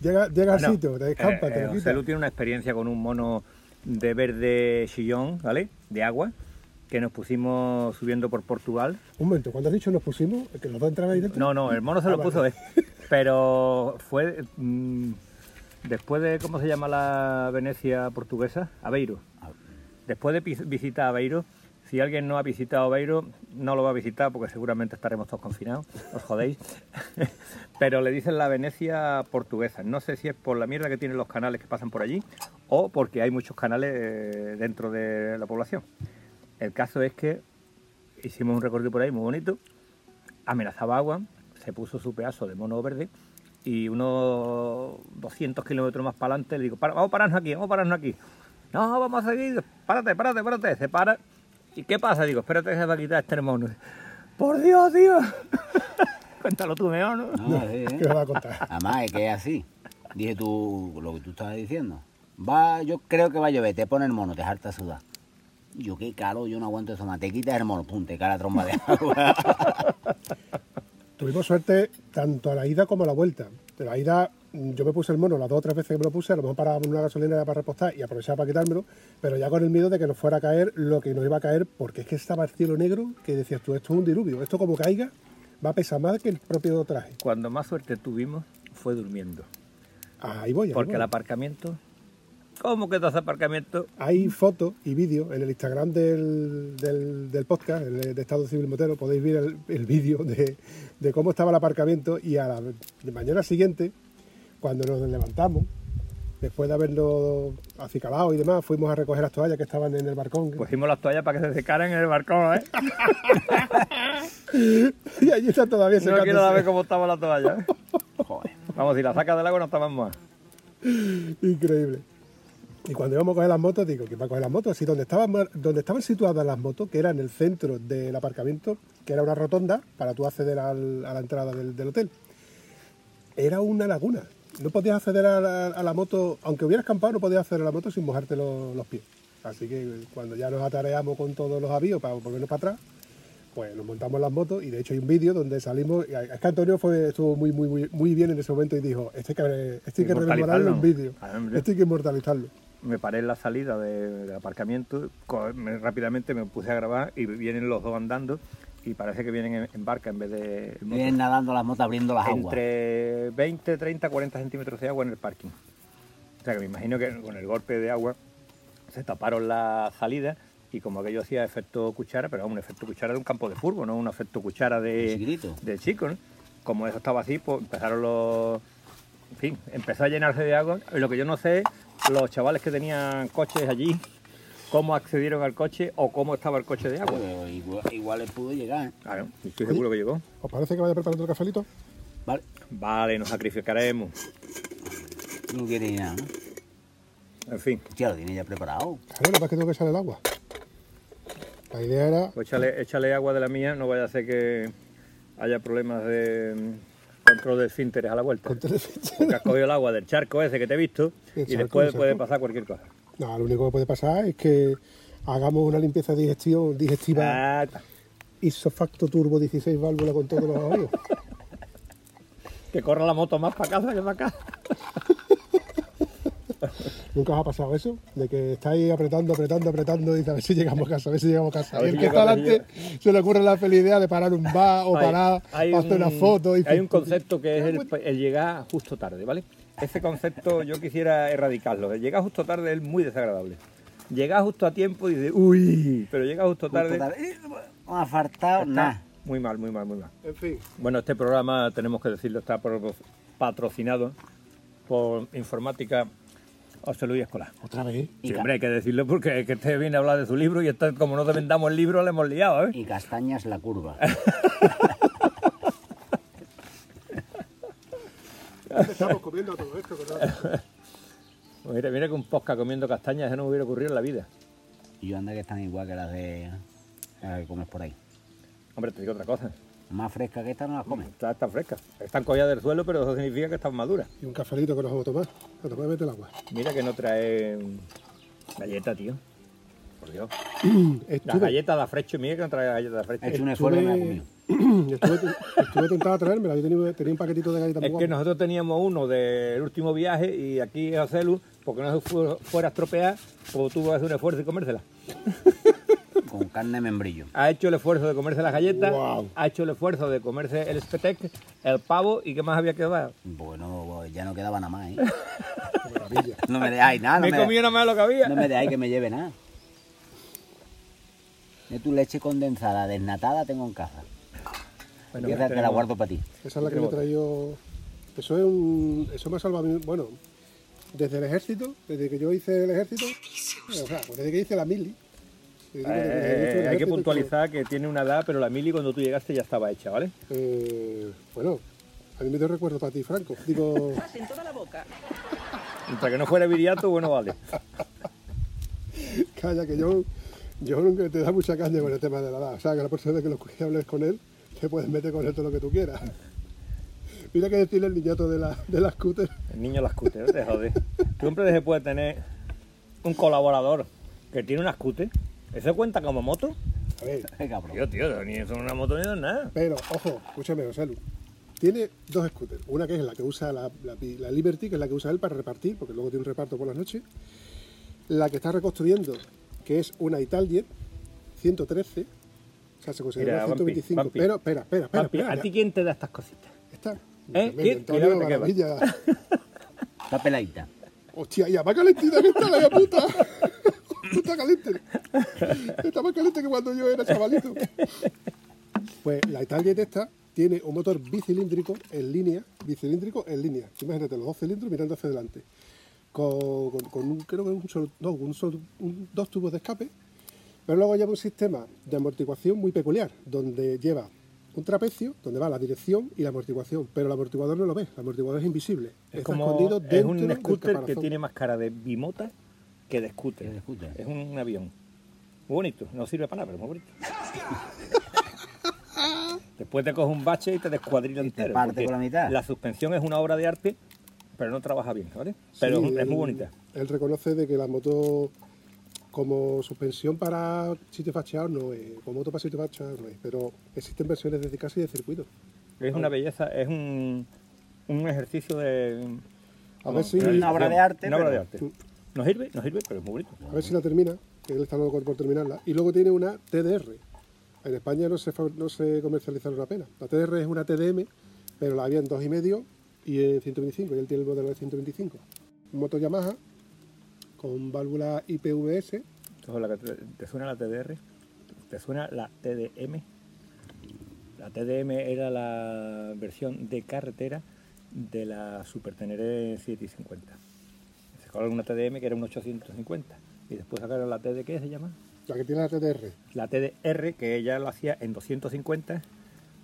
S2: Llega, llega al sitio, te escampa,
S3: eh,
S2: te
S3: eh, José. Lu tiene una experiencia con un mono de verde chillón, ¿vale? De agua, que nos pusimos subiendo por Portugal.
S2: Un momento, cuando has dicho nos pusimos, que los dos entraban ahí dentro.
S3: No, no, el mono se
S2: Ah,
S3: lo
S2: vale.
S3: puso, ¿eh? Pero fue mm, después de, ¿cómo se llama la Venecia portuguesa? Aveiro. Después de visitar Aveiro, si alguien no ha visitado Aveiro, no lo va a visitar porque seguramente estaremos todos confinados, os jodéis. *laughs* Pero le dicen la Venecia portuguesa. No sé si es por la mierda que tienen los canales que pasan por allí o porque hay muchos canales eh, dentro de la población. El caso es que hicimos un recorrido por ahí muy bonito, amenazaba agua, se puso su pedazo de mono verde y unos 200 kilómetros más para adelante le digo, "Para, vamos a pararnos aquí, vamos a pararnos aquí. No, vamos a seguir, párate, párate, párate. Se para. ¿Y qué pasa? Digo, espérate que se va a quitar este mono. Por Dios, tío. *laughs* Cuéntalo tú mejor, ¿no?
S4: No, sí, ¿eh? *laughs*
S2: ¿Qué me va a contar?
S4: Además, es que es así. Dije tú lo que tú estabas diciendo. Va, yo creo que va a llover, te pone el mono, te harta sudar. Yo qué caro, yo no aguanto eso más. Te quitas el mono, pum, te cae la tromba de *laughs* agua.
S2: Tuvimos suerte tanto a la ida como a la vuelta. De la ida, yo me puse el mono las dos o tres veces que me lo puse, a lo mejor parábamos en una gasolinera para repostar y aprovechaba para quitármelo, pero ya con el miedo de que nos fuera a caer lo que nos iba a caer, porque es que estaba el cielo negro, que decías tú, esto es un diluvio, esto como caiga, va a pesar más que el propio traje.
S3: Cuando más suerte tuvimos fue durmiendo.
S2: Ahí voy, ahí
S3: Porque
S2: voy.
S3: el aparcamiento. ¿Cómo quedó ese aparcamiento?
S2: Hay fotos y vídeos en el Instagram del, del, del podcast, el de Estado Civil Motero, podéis ver el, el vídeo de, de cómo estaba el aparcamiento y a la de mañana siguiente, cuando nos levantamos, después de haberlo acicalado y demás, fuimos a recoger las toallas que estaban en el balcón.
S3: Pusimos las toallas para que se secaran en el barcón, ¿eh? *laughs*
S2: y allí está todavía
S3: No quiero
S2: secándose.
S3: saber cómo estaba la toalla. ¿eh? *laughs*
S4: Joder.
S3: Vamos, si la sacas del agua no estaban más.
S2: Increíble. Y cuando íbamos a coger las motos, digo, ¿quién va a coger las motos? Sí, donde estaban, donde estaban situadas las motos, que era en el centro del aparcamiento, que era una rotonda para tú acceder al- a la entrada del, del hotel, era una laguna. No podías acceder a la, a la moto, aunque hubieras campado, no podías acceder a la moto sin mojarte los, los pies. Así que cuando ya nos atareamos con todos los avíos para volvernos para atrás, pues nos montamos las motos y de hecho hay un vídeo donde salimos. y Es que Antonio fue, estuvo muy, muy, muy, muy bien en ese momento y dijo: Este hay que, este hay que rememorarlo en vídeo, este hay que inmortalizarlo.
S3: Me paré en la salida de- del aparcamiento, me- rápidamente me puse a grabar y vienen los dos andando y parece que vienen en, barca en vez de en.
S4: Vienen nadando las motos abriendo las aguas.
S3: entre 20, 30, 40 centímetros de agua en el parking. O sea que me imagino que con el golpe de agua se taparon las salidas y como aquello hacía efecto cuchara, pero un efecto cuchara de un campo de fútbol, no un efecto cuchara de, de chico, ¿no? Como eso estaba así, pues empezaron los... En fin, empezó a llenarse de agua. Lo que yo no sé los chavales que tenían coches allí, cómo accedieron al coche o cómo estaba el coche de agua.
S4: Pero igual, igual le pudo llegar. ¿eh?
S3: Claro, estoy seguro que llegó.
S2: ¿Os parece que vaya preparando el cafelito?
S4: Vale.
S3: Vale, nos sacrificaremos.
S4: No quiere nada, ¿no?
S3: En fin,
S4: Hostia, lo tiene ya preparado.
S2: Claro, lo que pasa es que tengo que echar el agua. La idea era
S3: Pues échale, échale agua de la mía, no vaya a ser que haya problemas de mm, control de esfínteres a la vuelta.
S2: con teleficha.
S3: Porque has cogido el agua del charco ese que te he visto y después puede pasar cualquier cosa.
S2: No, lo único que puede pasar es que hagamos una limpieza digestión, digestiva
S3: Ah,
S2: isofacto turbo 16 válvula con todos los avíos. *laughs*
S3: que corra la moto más para casa que para acá. *laughs*
S2: ¿Nunca os ha pasado eso? De que estáis apretando, apretando, apretando y dices, a ver si llegamos a casa, a ver si llegamos a casa.
S3: A
S2: Y el que está delante se le ocurre la feliz idea de parar un bar o
S3: Hay-
S2: parar
S3: hay
S2: para hacer
S3: un-
S2: una foto. Y
S3: Hay un concepto que es el, el llegar justo tarde, ¿vale? Ese concepto yo quisiera erradicarlo. Llegar justo tarde es muy desagradable. Llegar justo a tiempo y dices, uy, pero llegar justo tarde.
S4: Justo tarde. Eh, No ha faltado
S3: está
S4: nada.
S3: Muy mal, muy mal, muy mal.
S2: En fin,
S3: Bueno, este programa, tenemos que decirlo, está por- patrocinado por Informática José Luis Escolar.
S2: otra vez.
S4: Y
S3: Sí, hombre, hay que decirlo porque es que este viene a hablar de su libro y este, como no te vendamos el libro, le hemos liado, ¿eh?
S4: Y castañas la curva. *laughs* *laughs*
S2: Estamos comiendo todo esto. ¿verdad? *laughs*
S3: Mira, mira que un posca comiendo castañas, eso no me hubiera ocurrido en la vida.
S4: Y yo anda que están igual que las de las que comes por ahí.
S3: Hombre, te digo otra cosa.
S4: Más frescas que estas no las comes.
S3: Están, están frescas. Están cogidas del suelo, pero eso significa que están maduras.
S2: Y un cafelito que nos vamos a tomar. A tomar mete el agua.
S3: Mira que no trae galleta, tío. Por Dios. *clears throat* Las
S2: Estuve,
S3: galletas de afrecho, mira que no trae galletas de
S4: He
S3: afrecho.
S4: hecho un esfuerzo y me la
S2: estuve,
S4: comido. *clears throat*
S2: estuve, estuve tentado a traérmela. Yo tenía, tenía un paquetito de galletas muy
S3: Es que nosotros teníamos uno del último viaje y aquí José Lu, porque no se fu- fuera a estropear, pues tuvo que hacer un esfuerzo y comérsela. *laughs*
S4: Con carne de membrillo.
S3: Ha hecho el esfuerzo de comerse las galletas, ha hecho el esfuerzo de comerse el spetec, el pavo y qué más había quedado.
S4: Bueno, pues ya no quedaba nada más, ¿eh? *laughs* No me dejáis nada.
S3: Me
S4: No
S3: he comido nada más lo que había.
S4: No me dejáis que me lleve nada. De tu leche condensada desnatada tengo en casa.
S3: Bueno,
S4: y esa te la guardo para ti.
S2: Esa es la que me he traído. Eso es un. Eso me ha salvado. a mí- Bueno, desde el ejército, desde que yo hice el ejército. O sea, pues desde que hice la mili. te
S3: Eh, hay que puntualizar que tiene una edad, pero la mili cuando tú llegaste ya estaba hecha, ¿vale?
S2: eh, bueno, a mí me dio recuerdo para ti, Franco. Digo,
S3: Mientras que no fuera viriato, bueno, vale. *laughs*
S2: calla, que yo. Yo nunca te da mucha caña con el tema de la edad. O sea, que la próxima vez que lo que hables con él, te puedes meter con todo lo que tú quieras. Mira que decirle el niñato de la, de la scooter.
S3: El niño las scooter, no te jodes. Tú siempre se puede tener un colaborador que tiene una scooter. ¿Eso cuenta como moto?
S2: A ver, *laughs*
S4: cabrón.
S3: Tío, tío, ni eso es una moto ni es nada.
S2: Pero, ojo, escúchame, Gonzalo. Tiene dos scooters. Una que es la que usa la, la- la Liberty, que es la que usa él para repartir, porque luego tiene un reparto por las noches. La que está reconstruyendo, que es una Italjet 113. O sea, se considera
S3: Mira,
S2: una
S3: Vampi,
S2: 125.
S3: Vampi.
S2: Pero, espera, espera, espera. Espera,
S3: ¿a ti quién te da estas cositas?
S2: Esta.
S3: ¿Eh? ¿Quién?
S2: Maravilla. *laughs*
S4: Está peladita.
S2: Hostia, ya más calentita que esta, la puta. *laughs* Está caliente. Está más caliente que cuando yo era chavalito. Pues la Italjet esta tiene un motor bicilíndrico en línea, bicilíndrico en línea. Imagínate los dos cilindros mirando hacia adelante. Con, con- con un, creo que un solo, no, un solo- un- dos tubos de escape. Pero luego lleva un sistema de amortiguación muy peculiar, donde lleva un trapecio, donde va la dirección y la amortiguación. Pero el amortiguador no lo ves, el amortiguador es invisible.
S3: Es
S2: Está
S3: como
S2: escondido
S3: es un scooter que tiene más cara de bimota que de scooter.
S4: Que de scooter.
S3: Es un avión. Muy bonito, no sirve para nada, pero muy bonito. *laughs* Después te coges un bache y te descuadrilla
S4: Y te
S3: entero.
S4: parte por la mitad.
S3: La suspensión es una obra de arte pero no trabaja bien, ¿vale? Pero
S2: Sí,
S3: es
S2: él-
S3: muy bonita.
S2: Él reconoce de que la moto como suspensión para sitios facheados no es, como moto para sitios facheados no es, pero existen versiones de casa y de circuito.
S3: Es una belleza, es un, un ejercicio de...
S2: A ver si-
S3: de
S2: Una
S4: obra de arte,
S3: Una obra de arte. No sirve, no sirve, pero es muy bonito.
S2: A ver si la termina, que él está loco por terminarla. Y luego tiene una TDR. En España no se, no se comercializaron apenas. La TDR es una TDM, pero la había en 2,5 y en 125. Y él tiene el modelo de 125. Moto Yamaha con válvula IPVS.
S3: Te, ¿te suena la TDR? ¿Te suena la TDM? La TDM era la versión de carretera de la Super Teneré 750. Se sacaron una TDM que era un 850 y después sacaron la TD, ¿qué se llama?
S2: La que tiene la TDR.
S3: La TDR, que ella lo hacía en 250.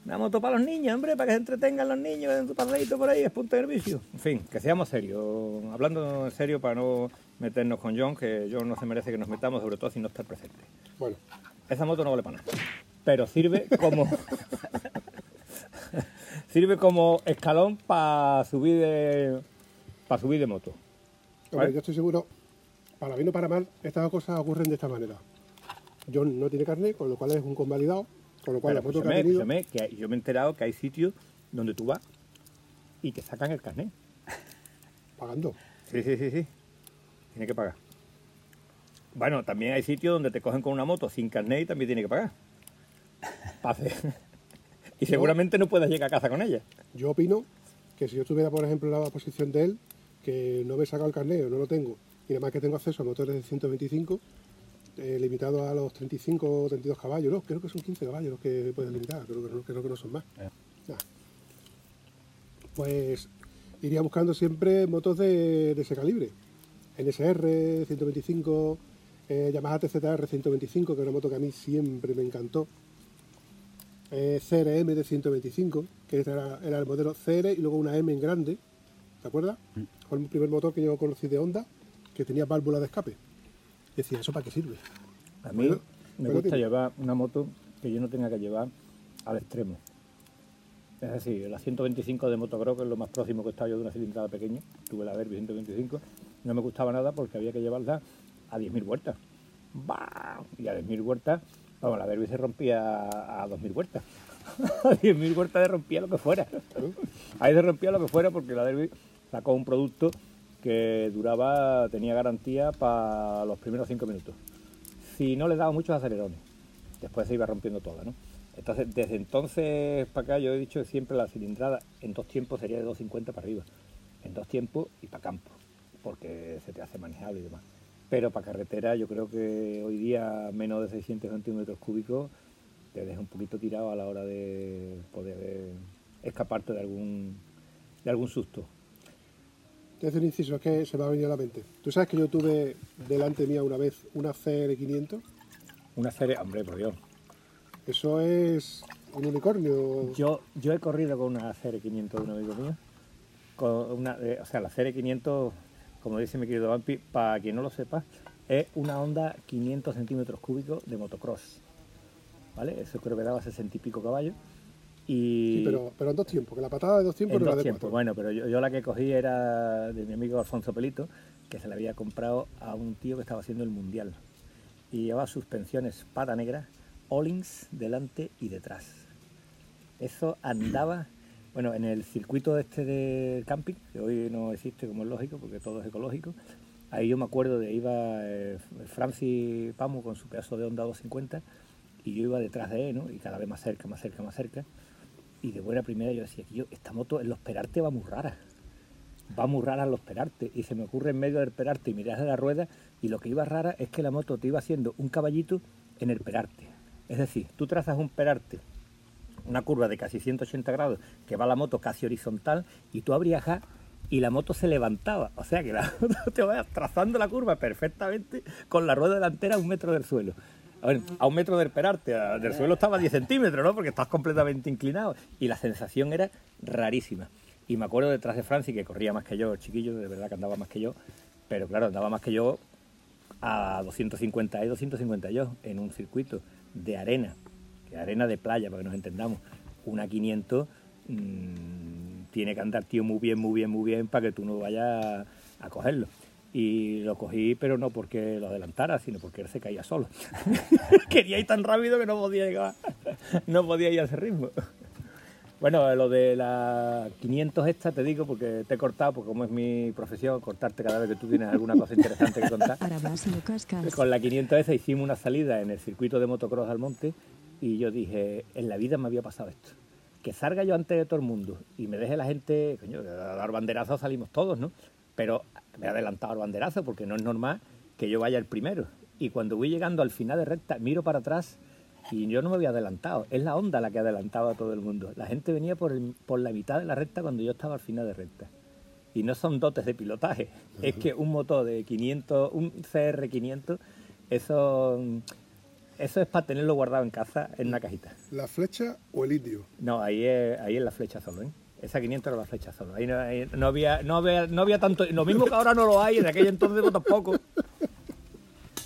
S3: Una moto para los niños, hombre, para que se entretengan los niños en su paseíto por ahí, es punto de servicio. En fin, que seamos serios. Hablando en serio para no meternos con John, que John no se merece que nos metamos, sobre todo si no está presente.
S2: Bueno,
S3: Esa moto no vale para nada. Pero sirve como. *laughs* sirve como escalón para subir de. para subir de moto.
S2: hombre, yo estoy seguro, para bien o para mal, estas cosas ocurren de esta manera. John no tiene carnet, con lo cual es un convalidado, con lo cual
S3: Pero
S2: la moto que ha tenido...
S3: que yo me he enterado que hay sitios donde tú vas y te sacan el carnet. *laughs*
S2: Pagando.
S3: Sí, sí, sí, sí. Tiene que pagar. Bueno, también hay sitios donde te cogen con una moto sin carnet y también tiene que pagar. Pase. *laughs* y seguramente no puedes llegar a casa con ella.
S2: Yo opino que si yo estuviera, por ejemplo, en la posición de él, que no me he sacado el carnet o no lo tengo, y nada más que tengo acceso a motores de 125, eh, limitado a los 35 o 32 caballos, no, creo que son 15 caballos los que puedes limitar, creo que no, creo que no son más. Nah. Pues iría buscando siempre motos de, de ese calibre. NSR 125, eh, Yamaha TZR 125, que es una moto que a mí siempre me encantó. Eh, CRM de 125, que era, era el modelo CR y luego una M en grande, ¿te acuerdas? Fue el primer motor que yo conocí de Honda, que tenía válvula de escape. Decía, ¿eso para qué sirve?
S3: A mí
S2: Bueno,
S3: me gusta
S2: tiene-
S3: llevar una moto que yo no tenga que llevar al extremo. Es decir, la 125 de motocross, que es lo más próximo que he estado yo de una cilindrada pequeña, tuve la Derby 125, no me gustaba nada porque había que llevarla a 10.000 vueltas. ¡Bam! Y a 10.000 vueltas, vamos, la Derby se rompía a 2.000 vueltas. *laughs* a 10.000 vueltas se rompía lo que fuera. Ahí se rompía lo que fuera porque la Derby sacó un producto que duraba, tenía garantía para los primeros 5 minutos si no le daba muchos acelerones. Después se iba rompiendo toda, ¿no? Entonces, desde entonces para acá yo he dicho que siempre la cilindrada en dos tiempos sería de 250 para arriba. En dos tiempos y para campo, porque se te hace manejable y demás. Pero para carretera yo creo que hoy día menos de 600 centímetros cúbicos te deja un poquito tirado a la hora de poder escaparte de algún, de algún susto.
S2: Te hace un inciso, es que se me ha venido a la mente. Tú sabes que yo tuve delante mía una vez una CR500.
S3: Una serie, hombre, por Dios.
S2: Eso es un unicornio.
S3: Yo, yo he corrido con una CR500 de un amigo mío. Con una, eh, o sea, la CR500, como dice mi querido Vampi, para quien no lo sepa, es una Honda 500 centímetros cúbicos de motocross. ¿Vale? Eso creo que daba 60 y pico caballos. Y
S2: Sí, pero, pero en dos tiempos, que la patada de dos tiempos
S3: en
S2: no era
S3: dos
S2: de
S3: tiempos.
S2: cuatro.
S3: Bueno, pero yo, yo la que cogí era de mi amigo Alfonso Pelito, que se la había comprado a un tío que estaba haciendo el mundial. Y llevaba suspensiones pata negra, Ollings delante y detrás. Eso andaba, *clears throat* bueno, en el circuito este del camping, que hoy no existe como es lógico, porque todo es ecológico. Ahí yo me acuerdo de iba eh, Francis Pamo con su pedazo de Honda 250 y yo iba detrás de él, ¿no? Y cada vez más cerca, más cerca, más cerca. Y de buena primera yo decía, yo, esta moto en los perarte va muy rara. Va muy rara en los. Y se me ocurre en medio del perarte y miras de la rueda y lo que iba rara es que la moto te iba haciendo un caballito en el perarte. Es decir, tú trazas un perarte, una curva de casi 180 grados, que va la moto casi horizontal y tú abrías ja y la moto se levantaba. O sea que la *laughs* moto te va trazando la curva perfectamente con la rueda delantera a un metro del suelo. A ver, a un metro del perarte, a- del suelo estaba a 10 centímetros, ¿no? Porque estás completamente inclinado. Y la sensación era rarísima. Y me acuerdo detrás de Francis, que corría más que yo, el chiquillo, de verdad que andaba más que yo. Pero claro, andaba más que yo a 250 y 250 yo en un circuito de arena, que arena de playa, para que nos entendamos. Una 500 mm, tiene que andar tío muy bien, muy bien, muy bien para que tú no vayas a cogerlo. Y lo cogí, pero no porque lo adelantara, sino porque él se caía solo. *laughs* Quería ir tan rápido que no podía llegar, *laughs* no podía ir a ese ritmo. Bueno, lo de la 500 esta te digo porque te he cortado, porque como es mi profesión, cortarte cada vez que tú tienes alguna cosa interesante que contar.
S1: Para más cascas.
S3: Con la 500 esa hicimos una salida en el circuito de motocross al monte y yo dije, en la vida me había pasado esto. Que salga yo antes de todo el mundo y me deje la gente, coño, a dar banderazo salimos todos, ¿no? Pero me he adelantado al banderazo porque no es normal que yo vaya el primero. Y cuando voy llegando al final de recta, miro para atrás y yo no me había adelantado. Es la onda la que adelantaba a todo el mundo. La gente venía por, el- por la mitad de la recta cuando yo estaba al final de recta. Y no son dotes de pilotaje. Es que un motor de 500, un CR500, eso, eso es para tenerlo guardado en casa en una cajita.
S2: ¿La flecha o el indio?
S3: No, ahí es, ahí es la flecha solo, ¿eh? Esa 500 era la flecha solo. Ahí no, ahí no había, no, había, no había tanto... Lo mismo que ahora no lo hay, en aquel entonces pues, tampoco.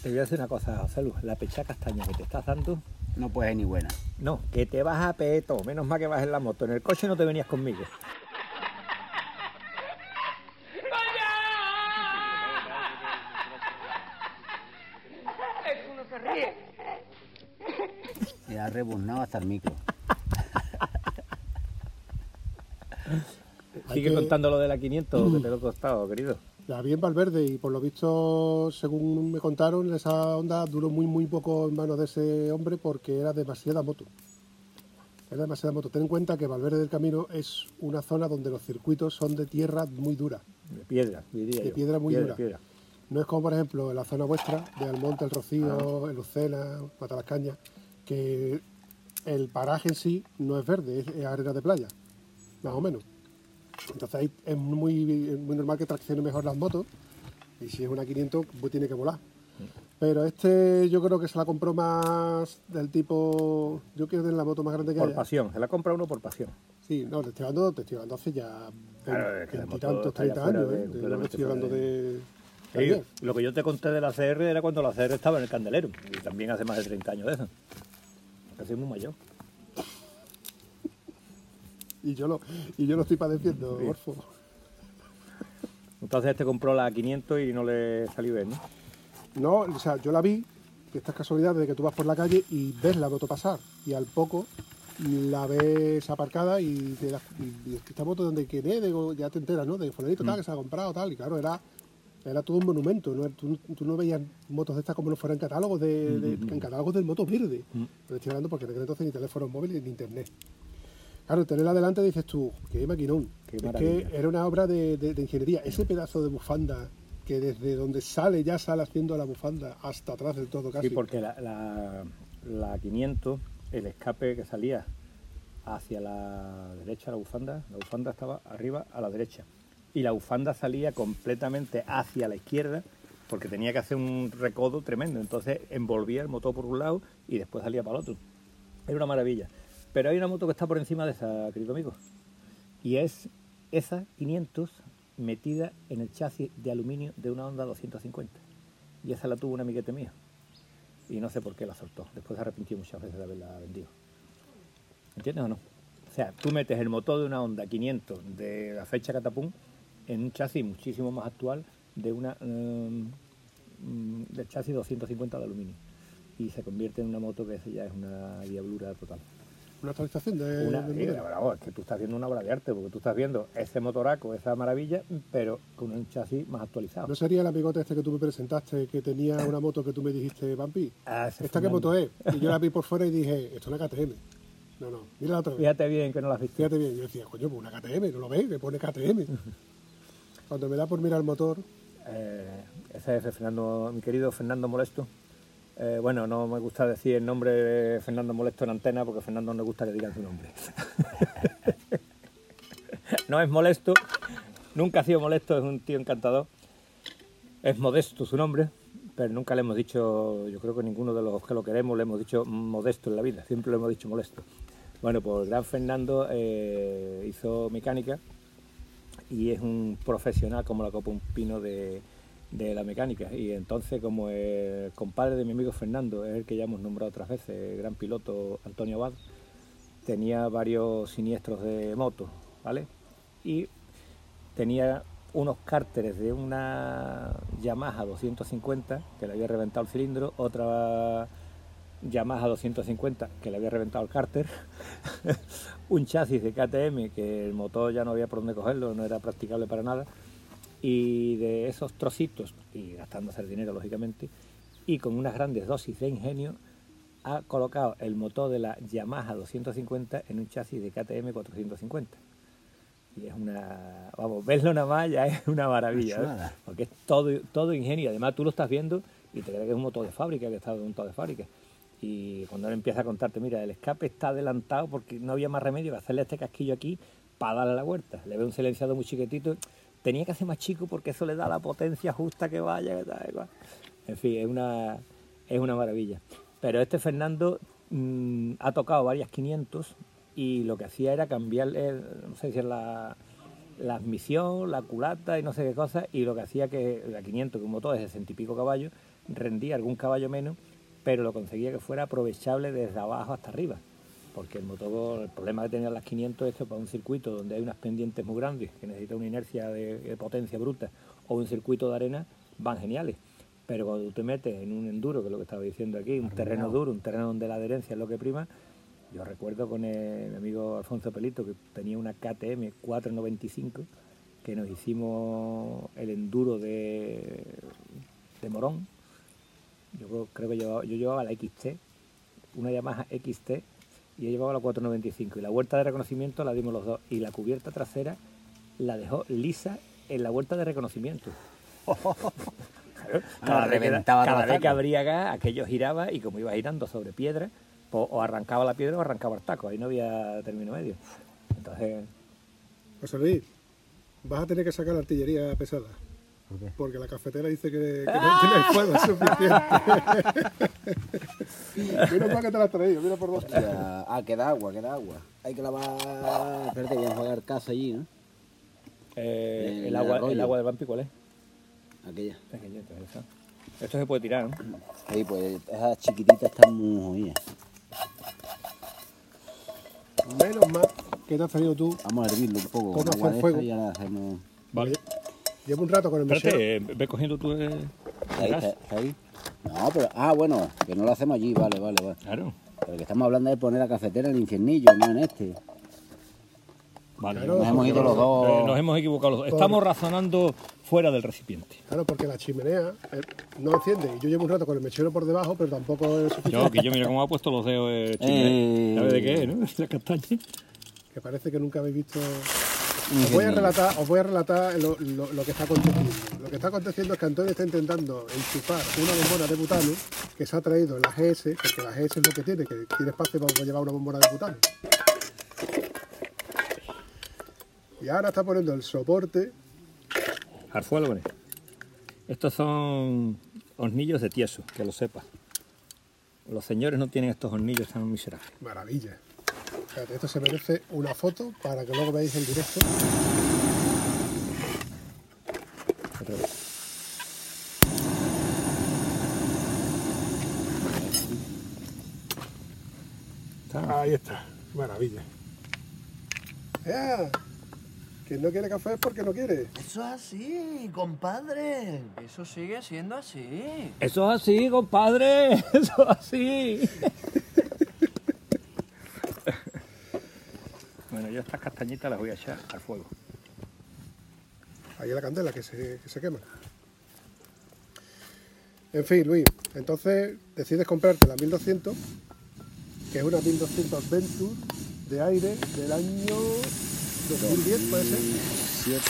S3: Te voy a decir una cosa, José Luz. La pecha castaña que te estás dando...
S4: No puede ser ni buena.
S3: No, que te vas a peto. Menos mal que vas en la moto. En el coche no te venías conmigo.
S5: Es uno se ríe.
S4: Le ha rebuznado hasta el micro.
S3: Sigue
S2: que-
S3: contando lo de la 500 que te lo he costado, querido.
S2: La vi en Valverde y por lo visto, según me contaron, esa onda duró muy muy poco en manos de ese hombre porque era demasiada moto. Era demasiada moto. Ten en cuenta que Valverde del Camino es una zona donde los circuitos son de tierra muy dura.
S3: De piedra, diría
S2: De
S3: yo.
S2: piedra muy dura.
S3: piedra.
S2: No es como, por ejemplo, en la zona vuestra, de Almonte, El Rocío, El Lucena, Matalascaña, que el paraje en sí no es verde, es arena de playa, más o menos. Entonces ahí es muy, muy normal que traccione mejor las motos y si es una 500 pues tiene que volar. Pero este yo creo que se la compró más del tipo, yo quiero tener la moto más grande que
S3: Por
S2: haya.
S3: pasión, se la compra uno por pasión.
S2: Sí, no, te estoy hablando, te estoy hablando hace ya
S3: Claro, ya
S2: 30
S3: fuera
S2: años,
S3: de-
S2: ¿eh? No estoy hablando de...
S3: Lo que yo te conté de la CR era cuando la CR estaba en el candelero. Y también hace más de 30 años de eso. Soy muy mayor.
S2: Y yo lo, y yo lo estoy padeciendo,
S3: Sí.
S2: Orfo.
S3: Entonces este compró la 500 y no le salió bien, ¿no?
S2: No, o sea, yo la vi, que esta es casualidad de que tú vas por la calle y ves la moto pasar. Y al poco la ves aparcada y, te la- y- y es que esta moto donde que viene, digo, ya te enteras, ¿no? De fulanito tal, que se ha comprado tal. Y claro, era, era todo un monumento. ¿no? Tú, tú no veías motos de estas como no fueran catálogos de, de- en catálogos del moto verde. Pero estoy hablando porque en aquel entonces ni teléfonos móviles ni internet. Claro, tenerla adelante dices tú, qué maquinón.
S3: Qué
S2: es que era una obra de, de- de ingeniería. Ese pedazo de bufanda que desde donde sale ya sale haciendo la bufanda hasta atrás del todo casi.
S3: Sí, porque la, la, la 500, el escape que salía hacia la derecha, la bufanda, la bufanda estaba arriba a la derecha. Y la bufanda salía completamente hacia la izquierda porque tenía que hacer un recodo tremendo. Entonces envolvía el motor por un lado y después salía para el otro. Era una maravilla. Pero hay una moto que está por encima de esa, querido amigo. Y es esa 500 metida en el chasis de aluminio de una Honda 250. Y esa la tuvo un amiguete mío. Y no sé por qué la soltó. Después se arrepintió muchas veces de haberla vendido. ¿Entiendes o no? O sea, tú metes el motor de una Honda 500 de la fecha Catapum en un chasis muchísimo más actual de una em, mm, del chasis 250 de aluminio. Y se convierte en una moto que ya es una diablura total.
S2: Una actualización de,
S3: Una,
S2: del
S3: sí,
S2: modelo.
S3: bravo, es que tú estás viendo una obra de arte, porque tú estás viendo ese motoraco, esa maravilla, pero con un chasis más actualizado.
S2: ¿No sería el amigote este que tú me presentaste que tenía una moto que tú me dijiste, Vampi?
S3: Ah,
S2: ¿Esta qué moto es? Y yo la vi por fuera y dije, esto es una KTM. No, no, mira otra vez.
S3: Fíjate bien que no la has visto.
S2: Fíjate bien, yo decía, coño, pues una KTM, no lo ves, que pone KTM. *laughs* Cuando me da por mirar el motor,
S3: Eh, ese es Fernando, mi querido Fernando Molesto. Eh, bueno, no me gusta decir el nombre de Fernando Molesto en antena porque Fernando no le gusta que digan su nombre. *laughs* no es molesto, nunca ha sido molesto, es un tío encantador. Es modesto su nombre, pero nunca le hemos dicho, yo creo que ninguno de los que lo queremos le hemos dicho modesto en la vida, siempre le hemos dicho molesto. Bueno, pues el gran Fernando eh, hizo mecánica y es un profesional como la copa un pino de, de la mecánica. Y entonces, como el compadre de mi amigo Fernando, es el que ya hemos nombrado otras veces, el gran piloto Antonio Abad, tenía varios siniestros de moto, ¿vale? y tenía unos cárteres de una Yamaha 250 que le había reventado el cilindro, otra Yamaha 250 que le había reventado el cárter, *laughs* un chasis de KTM que el motor ya no había por dónde cogerlo, no era practicable para nada, y de esos trocitos, y gastándose el dinero lógicamente, y con unas grandes dosis de ingenio, ha colocado el motor de la Yamaha 250 en un chasis de KTM 450. Y es una, vamos, verlo nada más ya es una maravilla, ¿eh? porque es todo, todo ingenio. Además, tú lo estás viendo y te crees que es un motor de fábrica, que está un motor de fábrica. Y cuando él empieza a contarte, mira, el escape está adelantado porque no había más remedio que hacerle este casquillo aquí para darle la vuelta. Le ve un silenciado muy chiquitito. Tenía que hacer más chico porque eso le da la potencia justa que vaya. Que tal. En fin, es una, es una maravilla. Pero este Fernando mm, ha tocado varias 500 y lo que hacía era cambiar, no sé si es la, admisión, la culata y no sé qué cosa, y lo que hacía que la 500, que un motor de 60 y pico caballos, rendía algún caballo menos, pero lo conseguía que fuera aprovechable desde abajo hasta arriba. Porque el motor, el problema que tenían las 500 es que para un circuito donde hay unas pendientes muy grandes, que necesita una inercia de, de potencia bruta, o un circuito de arena, van geniales. Pero cuando tú te metes en un enduro, que es lo que estaba diciendo aquí, un terreno duro, un terreno donde la adherencia es lo que prima, yo recuerdo con el, mi amigo Alfonso Pelito, que tenía una KTM 495, que nos hicimos el enduro de, de Morón. Yo creo, creo que llevaba, yo llevaba la XT, una Yamaha XT, y él llevaba la 495. Y la vuelta de reconocimiento la dimos los dos. Y la cubierta trasera la dejó lisa en la vuelta de reconocimiento. *laughs* Cada, vez, que,
S4: reventaba
S3: cada vez que abría gas, aquello giraba y como iba girando sobre piedra, pues, o arrancaba la piedra o arrancaba el taco, ahí no había término medio. Entonces,
S2: José Luis, vas a tener que sacar la artillería pesada.
S4: ¿Por qué?
S2: Porque la cafetera dice que, que *laughs* no tiene fuego suficiente. *laughs* mira para que te la has traído, mira por dos.
S4: Hostia, ah, queda agua, queda agua. Hay que lavar. Espérate, voy a enjuagar casa allí, ¿no?
S3: eh,
S4: El
S3: el, agua, el agua del vampi, ¿cuál es?
S4: Aquella.
S3: Pequeñito, esa. Esto se puede tirar, ¿no?
S4: Ahí, pues esas chiquititas están muy jodidas.
S2: Menos mal que te has traído tú.
S4: Vamos a hervirlo un poco
S2: ¿Cómo
S4: con agua de
S2: fuego?
S4: esta y ahora hacemos.
S3: Vale.
S2: Llevo un rato con el mesero.
S3: Espérate, eh, ve cogiendo tú el
S4: Ahí,
S3: gas.
S4: está, está ahí. No, pero. Ah, bueno, que no lo hacemos allí, vale, vale, vale.
S3: Claro.
S4: Pero que estamos hablando de poner la cafetera en el infiernillo, no en este.
S3: Vale.
S2: Claro,
S4: Nos hemos ido los
S3: Eh,
S4: dos.
S3: Nos hemos equivocado los dos. Estamos razonando fuera del recipiente.
S2: Claro, porque la chimenea eh, no enciende. Y yo llevo un rato con el mechero por debajo, pero tampoco es
S3: Yo,
S2: suficiente.
S3: que yo mira cómo ha puesto los dedos eh,
S4: Eh.
S3: chimenea. ¿Sabes de qué es, no? *laughs* La castaña.
S2: Que parece que nunca habéis visto. Os voy a relatar, os voy a relatar lo, lo- lo que está aconteciendo. Lo que está aconteciendo es que Antonio está intentando enchufar una bombona de butano que se ha traído en la GS, porque la GS es lo que tiene, que tiene espacio para llevar una bombona de butano. Y ahora está poniendo el soporte.
S3: Al fuego con él. Estos son hornillos de tieso, que lo sepas. Los señores no tienen estos hornillos tan miserables.
S2: Maravilla. Fíjate, esto se merece una foto para que luego veáis en directo.
S3: Otra vez. Está.
S2: Ahí está. Maravilla. ¡Ea! Quien no quiere café es porque no quiere.
S5: Eso es así, compadre. Eso sigue siendo así.
S3: Eso es así, compadre. *laughs* Eso es así. bueno, yo estas castañitas las voy a echar al fuego.
S2: Ahí es la candela que se, que se quema. En fin, Luis, entonces decides comprarte la 1200, que es una 1200 Venture de aire del año 2010, puede ser.
S4: 7,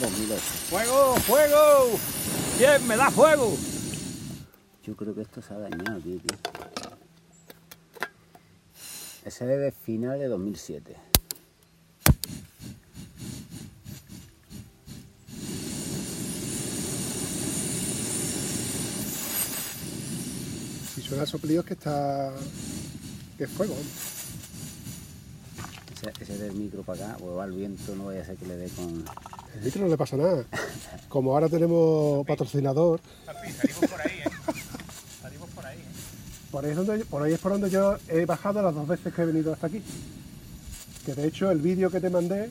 S4: 2008.
S3: ¡Fuego! ¡Fuego! ¿Quién me da fuego?
S4: Yo creo que esto se ha dañado, tío, tío. Ese es de final de 2007.
S2: Es que está... que es fuego.
S4: Ese, ese del micro para acá, pues va el viento, no vaya a ser que le dé con...
S2: El litro no le pasa nada. Como ahora tenemos patrocinador,
S3: Salimos por ahí, ¿eh? Salimos por ahí, ¿eh?
S2: por ahí, es donde, por ahí es por donde yo he bajado las dos veces que he venido hasta aquí. Que de hecho el vídeo que te mandé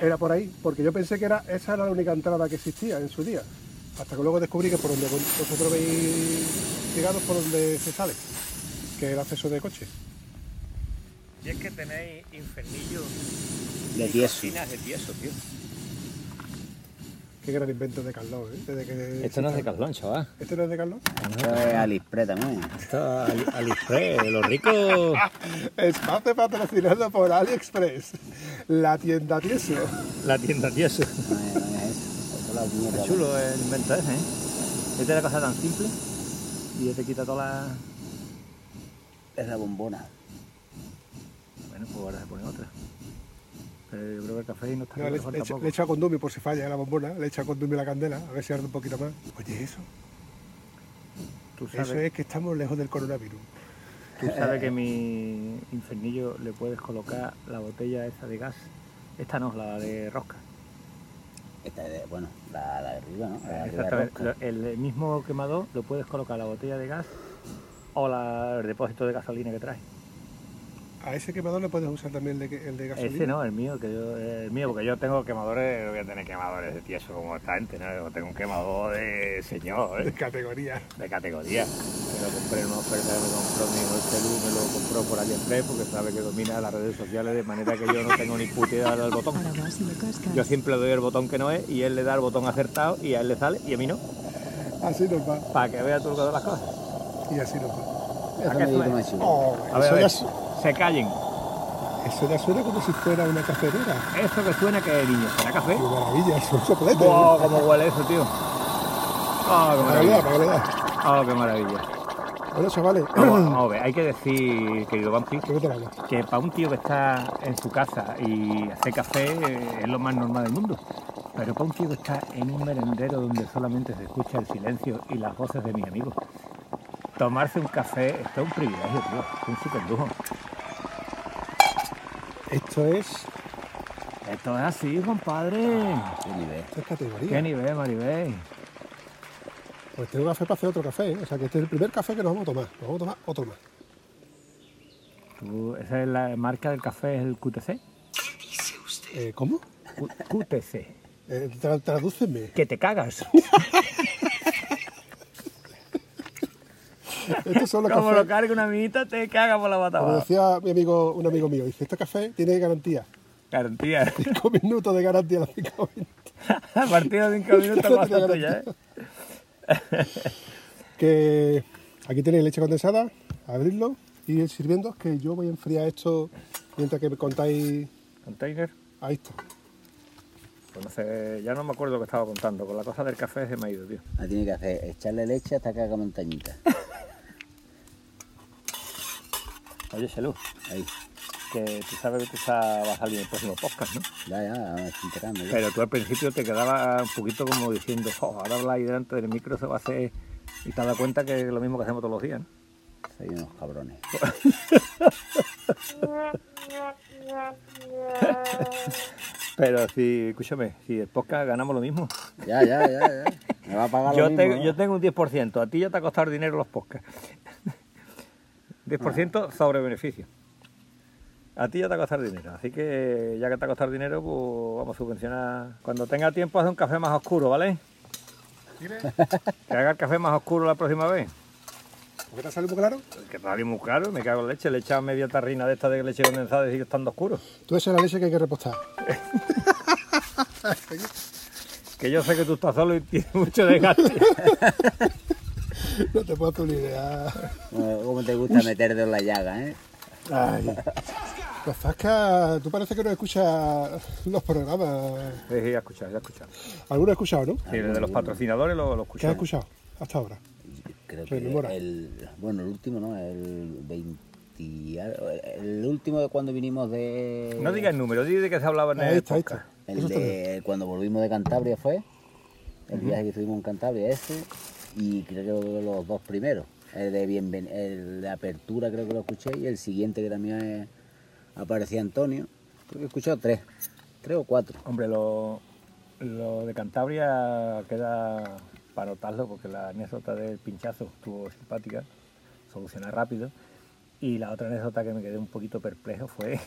S2: era por ahí, porque yo pensé que era esa era la única entrada que existía en su día. Hasta que luego descubrí que por donde vosotros veis llegado por donde se sale, que es el acceso de coche.
S3: Y es que tenéis infernillo
S4: De tieso.
S3: de tieso, tío.
S2: Qué gran invento de Carlón, ¿eh? Desde que
S3: Esto no es de Carlón, chaval.
S2: ¿Este no es de Carlón?
S4: Esto es Aliexpress también.
S3: Esto es Ali- AliExpress, los ricos. *laughs*
S2: Espacio patrocinado por AliExpress, la tienda tieso.
S3: La tienda tieso.
S4: Es, eso.
S3: Chulo el invento ese, ¿eh? Esta es la cosa tan simple y ya te quita toda la...
S4: Es la bombona.
S3: Bueno, pues ahora se pone otra. Pero yo creo que el café no está
S2: No,
S3: no,
S2: le,
S3: le falta
S2: le echa-
S3: poco.
S2: le echa condumi por si falla la bombona, le echa condumi a la candela, a ver si arde un poquito más. Oye, eso,
S3: Tú
S2: eso
S3: sabes,
S2: es que estamos lejos del coronavirus.
S3: tú sabes que mi infernillo le puedes colocar la botella esa de gas. Esta no, la de rosca.
S4: Esta bueno, la, la de arriba, ¿no? La de arriba de
S3: Exactamente.
S4: rosca.
S3: Lo- El mismo quemador lo puedes colocar la botella de gas o la, el depósito de gasolina que trae.
S2: A ese quemador le puedes usar también el de, el de gasolina.
S3: Ese no, el mío, que yo, el mío, porque yo tengo quemadores, no voy a tener quemadores de tieso como esta gente, ¿no? Yo tengo un quemador de señor,
S2: De
S3: ¿eh?
S2: categoría.
S3: de categoría. Me lo compré en una oferta que me compró mi Celu, me lo compró por AliExpress porque sabe que domina las redes sociales de manera que yo no tengo ni puta idea del botón.
S1: Me.
S3: Yo siempre le doy el botón que no es y él le da el botón acertado y a él le sale y a mí no,
S2: Así nos va.
S3: para que vea tú lo de las cosas.
S2: Y así nos va.
S3: ¿A qué
S4: me chulo.
S2: Oh,
S3: A ver,
S2: eso,
S3: a ver, se callen.
S2: eso ya suena como si fuera una cafetera.
S3: Eso que suena que niño, ¿será café?
S2: Qué maravilla, son sopletes.
S3: ¡Wow! ¿Cómo huele eso, tío? ¡Oh, qué maravilla!
S2: vea.
S3: ¡Oh, qué maravilla!
S2: Bueno, chavales,
S3: Vamos, vamos a ver, hay que decir, querido Vampi,
S2: ¿qué te hablas?
S3: que para un tío que está en su casa y hace café eh, es lo más normal del mundo. Pero para un tío que está en un merendero donde solamente se escucha el silencio y las voces de mis amigos, tomarse un café esto es un privilegio, tío, es un super lujo.
S2: Esto es,
S3: Esto es así, compadre.
S4: Qué nivel.
S2: esto es categoría.
S3: Qué nivel, Maribel.
S2: Pues tengo café para hacer otro café, ¿eh? O sea que este es el primer café que nos vamos a tomar. Nos vamos a tomar otro más.
S3: Tú- esa es la marca del café, es el QTC.
S2: Eh, ¿Cómo?
S3: Q- QTC.
S2: Eh, tra- tradúceme.
S3: Que te cagas. *laughs*
S2: Estos son los
S3: Como lo carga una amiguita, te caga por la bata
S2: Como decía mi amigo, un amigo mío, dice, este café tiene garantía.
S3: Garantía. *laughs*
S2: Cinco minutos de garantía a los cinco minutos. *laughs*
S3: A partir de cinco minutos cosa tuya, ¿eh?
S2: Que aquí tenéis leche condensada, abrirlo y ir sirviendo, que yo voy a enfriar esto mientras que me contáis.
S3: Container.
S2: Ahí está.
S3: Pues no sé, ya no me acuerdo lo que estaba contando. Con la cosa del café se me ha ido, tío.
S4: Ahora tiene que hacer echarle leche hasta que haga montañita. *laughs*
S3: Oye, Selú,
S4: Ahí.
S3: que tú sabes que tú estás- va a salir en el próximo podcast, ¿no?
S4: Ya, ya, estoy enterando. ya.
S3: Pero tú al principio te quedaba un poquito como diciendo, "Jo, ahora hablar ahí delante del micro se va a hacer... Y te das cuenta que es lo mismo que hacemos todos los días, ¿no?
S4: Soy unos cabrones. *laughs*
S3: Pero si, escúchame, si el podcast ganamos lo mismo.
S4: Ya, ya, ya, ya. Me va a pagar lo
S3: Yo,
S4: mismo,
S3: tengo-
S4: ¿no?
S3: yo tengo un 10%, a ti ya te ha costado dinero los podcasts. 10% sobre beneficio. A ti ya te ha costado dinero, así que ya que te ha costado dinero, pues vamos a subvencionar. Cuando tenga tiempo, haz un café más oscuro, ¿vale? *laughs* Que haga el café más oscuro la próxima vez.
S2: ¿Por qué te sale muy claro?
S3: Que sale muy caro, me cago en leche, le he echado media tarrina de esta de leche condensada y sigue estando oscuro.
S2: Tú esa es la leche que hay que repostar. *laughs*
S3: Que yo sé que tú estás solo y tienes mucho desgaste. *laughs*
S2: No te puedo hacer una idea.
S4: Como, como te gusta meterte en la llaga, ¿eh?
S2: Ay. Pues Zasca, tú parece que no escuchas los programas.
S3: Sí, sí, ya he escuchado, ya he escuchado.
S2: Alguno ha escuchado, ¿no?
S3: Sí, desde los patrocinadores lo, lo
S2: ¿Qué has escuchado hasta ahora?
S4: Creo que el... Bueno, el último, ¿no? El 20... El último de cuando vinimos de...
S3: No digas el número, di de que se hablaba en
S2: Ahí
S3: el
S2: está, ahí
S3: podcast.
S2: está.
S4: El de cuando volvimos de Cantabria fue. El viaje que estuvimos en Cantabria, ese. Y creo que los dos primeros. El de, bienven el de apertura creo que lo escuché. Y el siguiente que también es- aparecía Antonio. Creo que he escuchado tres. Tres o cuatro.
S3: Hombre, lo, lo de Cantabria queda para notarlo porque la anécdota del pinchazo estuvo simpática, solucionar rápido. Y la otra anécdota que me quedé un poquito perplejo fue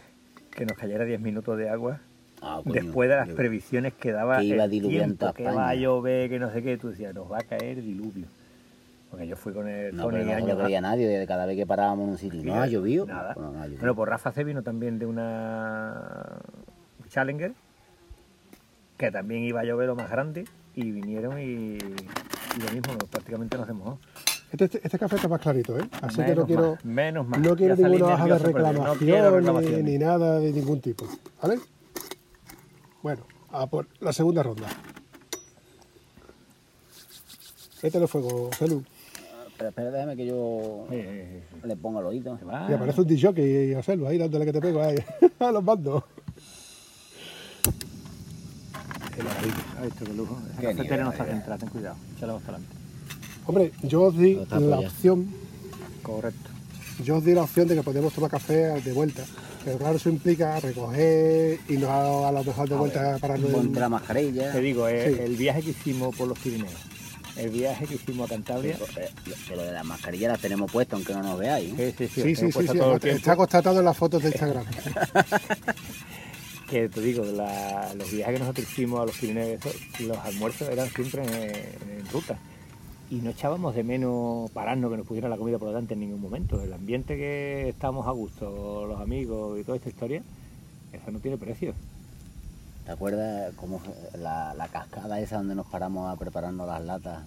S3: *laughs* que nos cayera 10 minutos de agua
S4: Ah, coño,
S3: después de las previsiones que daba
S4: que iba a
S3: el tiempo, que va a llover, que no sé qué, tú decías, nos va a caer diluvio. Porque yo fui con el
S4: No,
S3: Tony
S4: pero no
S3: años
S4: lo creía nadie, de cada vez que parábamos en un sitio. No ha llovido.
S3: Nada.
S4: Bueno, no.
S3: Bueno, pues Rafa C vino también de una Challenger, que también iba a llover lo más grande, y vinieron y, y lo mismo, no, prácticamente nos hemos
S2: Este, este, este café está más clarito, ¿eh? Así que no quiero,
S3: mal, menos mal.
S2: no quiero ninguna hoja de
S3: no
S2: reclamación ni, ni nada de ningún tipo, ¿vale? Bueno, a por la segunda ronda. Métele fuego, Celu.
S4: Pero espera, déjame que yo
S3: Sí, sí, sí,
S4: le ponga el oído.
S2: Y aparece un disjockey, Joselu, ahí dándole que te pego ahí, *laughs* a los bandos.
S3: Qué maravilla. ¿Has visto qué lujo? Esa
S4: Qué
S3: cafetera no
S4: nivel,
S3: está
S4: vaya.
S3: centrada, ten cuidado. Échala más para adelante.
S2: Hombre, yo os di la opción,
S3: Correcto.
S2: yo os di la opción de que podemos tomar café de vuelta. Pero claro, eso implica recoger y no a lo mejor de vuelta para no...
S4: Ponte la mascarilla.
S3: Te digo, eh,
S2: Sí.
S3: el viaje que hicimos por los Pirineos, el viaje que hicimos a Cantabria,
S4: Eh, Pero de las mascarillas las tenemos puestas aunque no nos veáis. ¿eh?
S3: sí, sí, sí,
S2: Sí, sí, sí, está constatado en las fotos de Instagram. *laughs*
S3: que te digo, la- los viajes que nosotros hicimos a los Pirineos, los almuerzos eran siempre en, en ruta. Y no echábamos de menos pararnos que nos pusiera la comida por delante en ningún momento. El ambiente que estábamos a gusto, los amigos y toda esta historia, eso no tiene precio.
S4: ¿Te acuerdas cómo la, la cascada esa donde nos paramos a prepararnos las latas?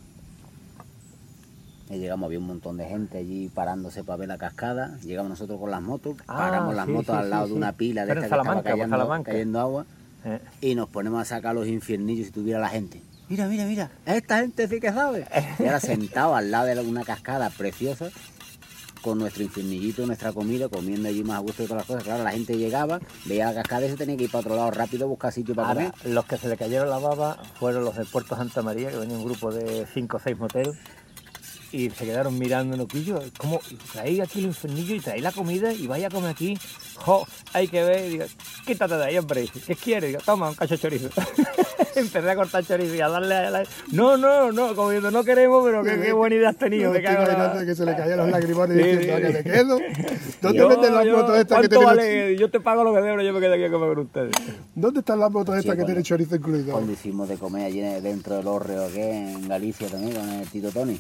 S4: Y llegamos, había un montón de gente allí parándose para ver la cascada. Llegamos nosotros con las motos,
S3: Ah,
S4: paramos las motos
S3: sí,
S4: al lado
S3: sí,
S4: de una pila de esta que estaba
S3: por
S4: cayendo, cayendo agua
S3: Eh,
S4: y nos ponemos a sacar los infiernillos si tuviera la gente. Mira, mira, mira, esta gente sí que sabe. *laughs* Y ahora sentado al lado de una cascada preciosa con nuestro infiernillito, nuestra comida, comiendo allí más a gusto de todas las cosas. Claro, la gente llegaba, veía la cascada y se tenía que ir para otro lado rápido a buscar sitio para
S3: Ahora,
S4: comer.
S3: los que se le cayeron la baba fueron los del Puerto Santa María, que venía un grupo de 5 o 6 moteros, y se quedaron mirando en Oquillo, como traéis aquí el infernillo y traéis la comida y vaya a comer aquí, jo, hay que ver, digo, quítate de ahí, hombre, ¿qué quieres? Digo, toma, un cacho de chorizo. *laughs* Empecé a cortar chorizo y a darle a la... No, no, no, como diciendo, no queremos, pero qué, qué buena idea has tenido,
S2: Me
S3: cago en la-
S2: que se le caían los *laughs* lagrimones
S3: Sí,
S2: diciendo,
S3: sí.
S2: ¿a que me quedo? *laughs* ¿Dónde
S3: Yo-
S2: venden las
S3: yo,
S2: motos estas que
S3: ¿cuánto
S2: tienen...
S3: vale? Yo te pago lo que debo, yo me quedo aquí a comer con ustedes.
S2: ¿Dónde están las motos estas
S4: Sí,
S2: que tienen chorizo incluido?
S4: Cuando hicimos de comer allí dentro del hórreo que en Galicia también con el Tito Tony.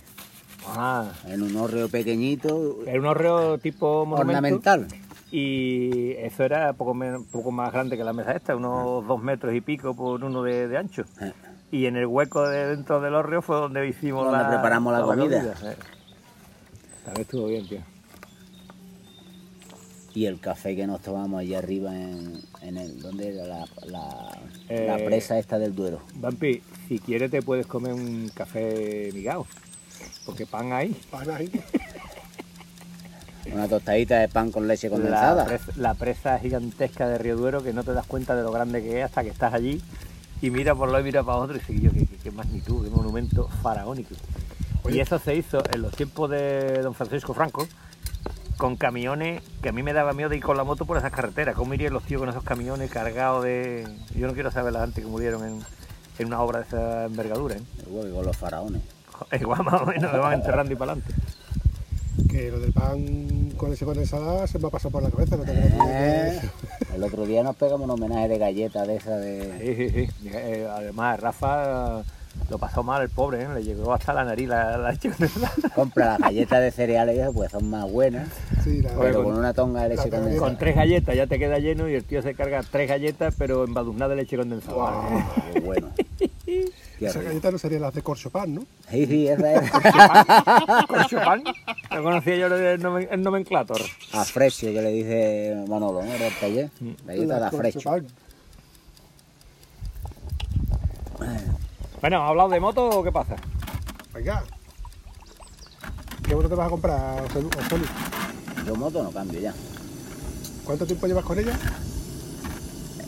S3: Ah,
S4: En un hórreo pequeñito,
S3: era un horreo tipo monumento.
S4: ornamental.
S3: Y eso era poco, men- poco más grande que la mesa esta, unos dos metros y pico por uno de, de ancho.
S4: Eh.
S3: Y en el hueco de dentro del hórreo fue donde hicimos
S4: Donde
S3: la,
S4: preparamos la comida.
S3: eh. También estuvo bien, tío.
S4: Y el café que nos tomamos allá arriba en, en el, ¿dónde era? La, la, la
S3: Eh,
S4: presa esta del Duero.
S3: Vampi, si quieres te puedes comer un café migao. Porque pan hay.
S2: Van ahí.
S4: Una tostadita de pan con leche
S3: La,
S4: condensada.
S3: la presa gigantesca de Río Duero que no te das cuenta de lo grande que es hasta que estás allí y mira por lado y mira para otro y dices, yo, qué, qué- qué magnitud, qué monumento faraónico. Y eso se hizo en los tiempos de don Francisco Franco con camiones que a mí me daba miedo de ir con la moto por esas carreteras. ¿Cómo irían los tíos con esos camiones cargados de...? Yo no quiero saber la gente que murieron en, en una obra de esa envergadura. ¿eh?
S4: Que con los faraones. *laughs*
S3: Igual más o menos me van enterrando y para adelante.
S2: Que lo del pan con leche condensada se me ha pasado por la cabeza, no
S4: Eh,
S2: que-
S4: el otro día nos pegamos un homenaje de galleta de esa de...
S3: Sí, sí, sí. Eh, además, Rafa eh, lo pasó mal, el pobre, ¿eh? le llegó hasta la nariz la, la *laughs* leche condensada.
S4: Compra las galletas de cereales y eso, pues son más buenas.
S2: Sí, la-
S4: Pero
S3: con-
S4: con una tonga de leche condensada.
S3: Con tres galletas ya te queda lleno y el tío se carga tres galletas, pero embadurnada de leche condensada.
S4: Qué bueno. Qué
S2: Esa galleta no serían las de Corchopan, ¿no?
S4: Sí, sí, esa es. *laughs*
S3: Con chupán. Lo conocía yo el, nomen- el nomenclator.
S4: A Fresio, que le dice Manolo, ¿no? Era el taller. Galleta de
S2: Las
S4: Fresio.
S2: Corchopan.
S3: Bueno, ¿has hablado de moto o qué pasa?
S2: Venga. ¿Qué moto te vas a comprar, Lu?
S4: Yo moto no cambio ya.
S2: ¿Cuánto tiempo llevas con ella?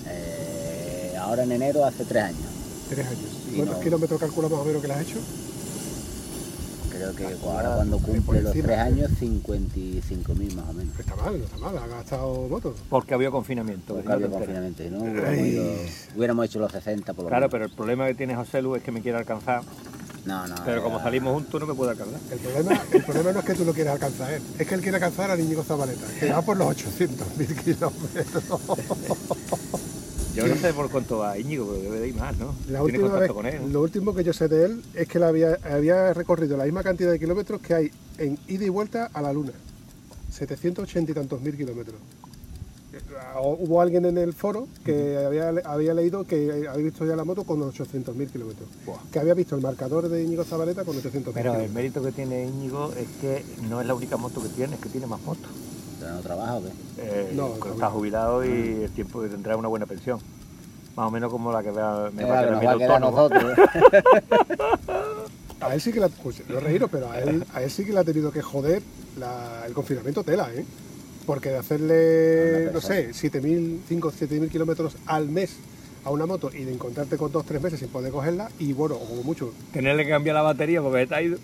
S4: Eh, ahora en enero hace tres años.
S2: Tres años.
S4: Y
S2: ¿Cuántos
S4: no-
S2: kilómetros calculas más o menos que la has hecho?
S4: Creo que ahora cuando cumple los tres años, 55.000 más o menos.
S2: No está mal, no está mal, ha gastado moto.
S3: Porque había confinamiento.
S4: Porque
S3: que
S4: había confinamiento, no hubiéramos, ido- hubiéramos hecho los 60 por lo
S3: Claro,
S4: menos.
S3: pero el problema que tiene José Lu es que me quiere alcanzar.
S4: No, no.
S3: Pero como
S4: era-
S3: salimos juntos no me puede alcanzar.
S2: El problema, el problema no es que tú lo quieras alcanzar él, es que él quiere alcanzar a Íñigo Zabaleta, que va por los 800.000 *laughs* kilómetros.
S3: Yo no sé por cuánto va Íñigo, pero debe de ir más, ¿no?
S2: La última vez,
S3: contacto con él. ¿no?
S2: lo último que yo sé de él es que él había, había recorrido la misma cantidad de kilómetros que hay en ida y vuelta a la Luna. 780 y tantos mil kilómetros. Eh, Hubo alguien en el foro que había, había leído que había visto ya la moto con 800.000 kilómetros. Que había visto el marcador de Íñigo Zabaleta con 800.000
S3: Pero el mérito que tiene Íñigo es que no es la única moto que tiene, es que tiene más motos.
S4: ¿Pero no trabaja o qué?
S3: Eh,
S2: No,
S3: está
S2: también.
S3: jubilado y el tiempo que tendrá una buena pensión. Más o menos como la que vea- me
S4: Eh,
S3: va a
S4: que
S3: quedar
S4: nos
S3: mi
S4: va a quedar a
S3: autónomo.
S4: nosotros. *laughs*
S2: A él sí que la, pues, pero a él, a él sí que le ha tenido que joder la- el confinamiento tela, ¿eh? Porque de hacerle, no sé, 7.000, 5 7.000 kilómetros al mes a una moto y de encontrarte con dos, tres meses sin poder cogerla y bueno, o como mucho,
S3: Tenerle que cambiar la batería porque está ido.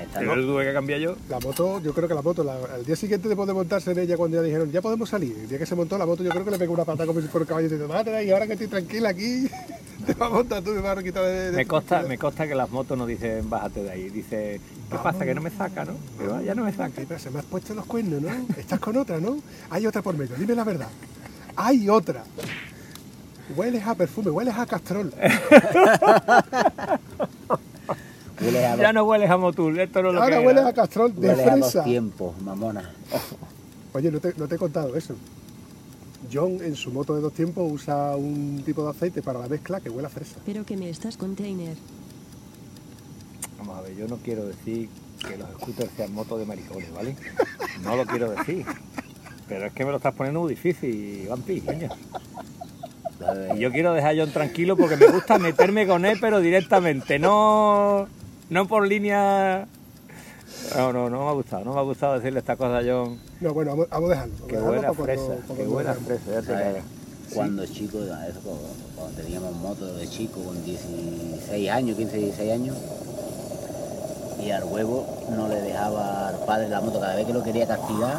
S4: Esta
S3: Pero
S4: no.
S3: lo tuve que cambiar yo.
S2: la moto, yo creo que la moto, la- al día siguiente después de montarse en ella cuando ya dijeron, ya podemos salir, el día que se montó la moto yo creo que le pegó una patada como si fuera un caballo y dice, madre, y ahora que estoy tranquila aquí, *laughs* te vas a montar tú me vas a quitar de, de
S3: Me
S2: tranquilidad".
S3: me consta que las motos no dicen bájate de ahí. Dice, ¿qué pasa? Que no me saca, ¿no? "Ah, ya no me saca.
S2: Pero se me has puesto los cuernos, ¿no? Estás con otra, ¿no? Hay otra por medio, dime la verdad. Hay otra. Hueles a perfume, hueles a castrol. *laughs*
S4: Huele a
S3: Ya no hueles a motul, esto no lo
S2: Ahora
S3: que
S2: hueles a castrol de
S4: huele a dos
S2: fresa.
S4: tiempos, mamona.
S2: Oye, no te, no te he contado eso. John en su moto de dos tiempos usa un tipo de aceite para la mezcla que huele a fresa.
S1: Pero que me estás container.
S3: Vamos a ver, yo no quiero decir que los scooters sean motos de maricones, ¿vale? No lo quiero decir. Pero es que me lo estás poniendo muy difícil, Vampi, coño. Y yo quiero dejar a John tranquilo porque me gusta meterme con él, pero directamente, no, no por línea. No, no, no me ha gustado, no me ha gustado decirle esta cosa a John.
S2: No, bueno, vamos, vamos a dejarlo. vamos
S3: Que
S2: a dejarlo
S3: huele a
S2: para cuando-
S3: fresa,
S2: para
S3: que
S2: cuando
S3: huele a
S2: veamos.
S3: fresa, ya te cagas.
S4: Cuando chico, eso, cuando, cuando teníamos moto de chico, con 16 años, 15, 16 años, y al huevo no le dejaba al padre la moto, cada vez que lo quería castigar,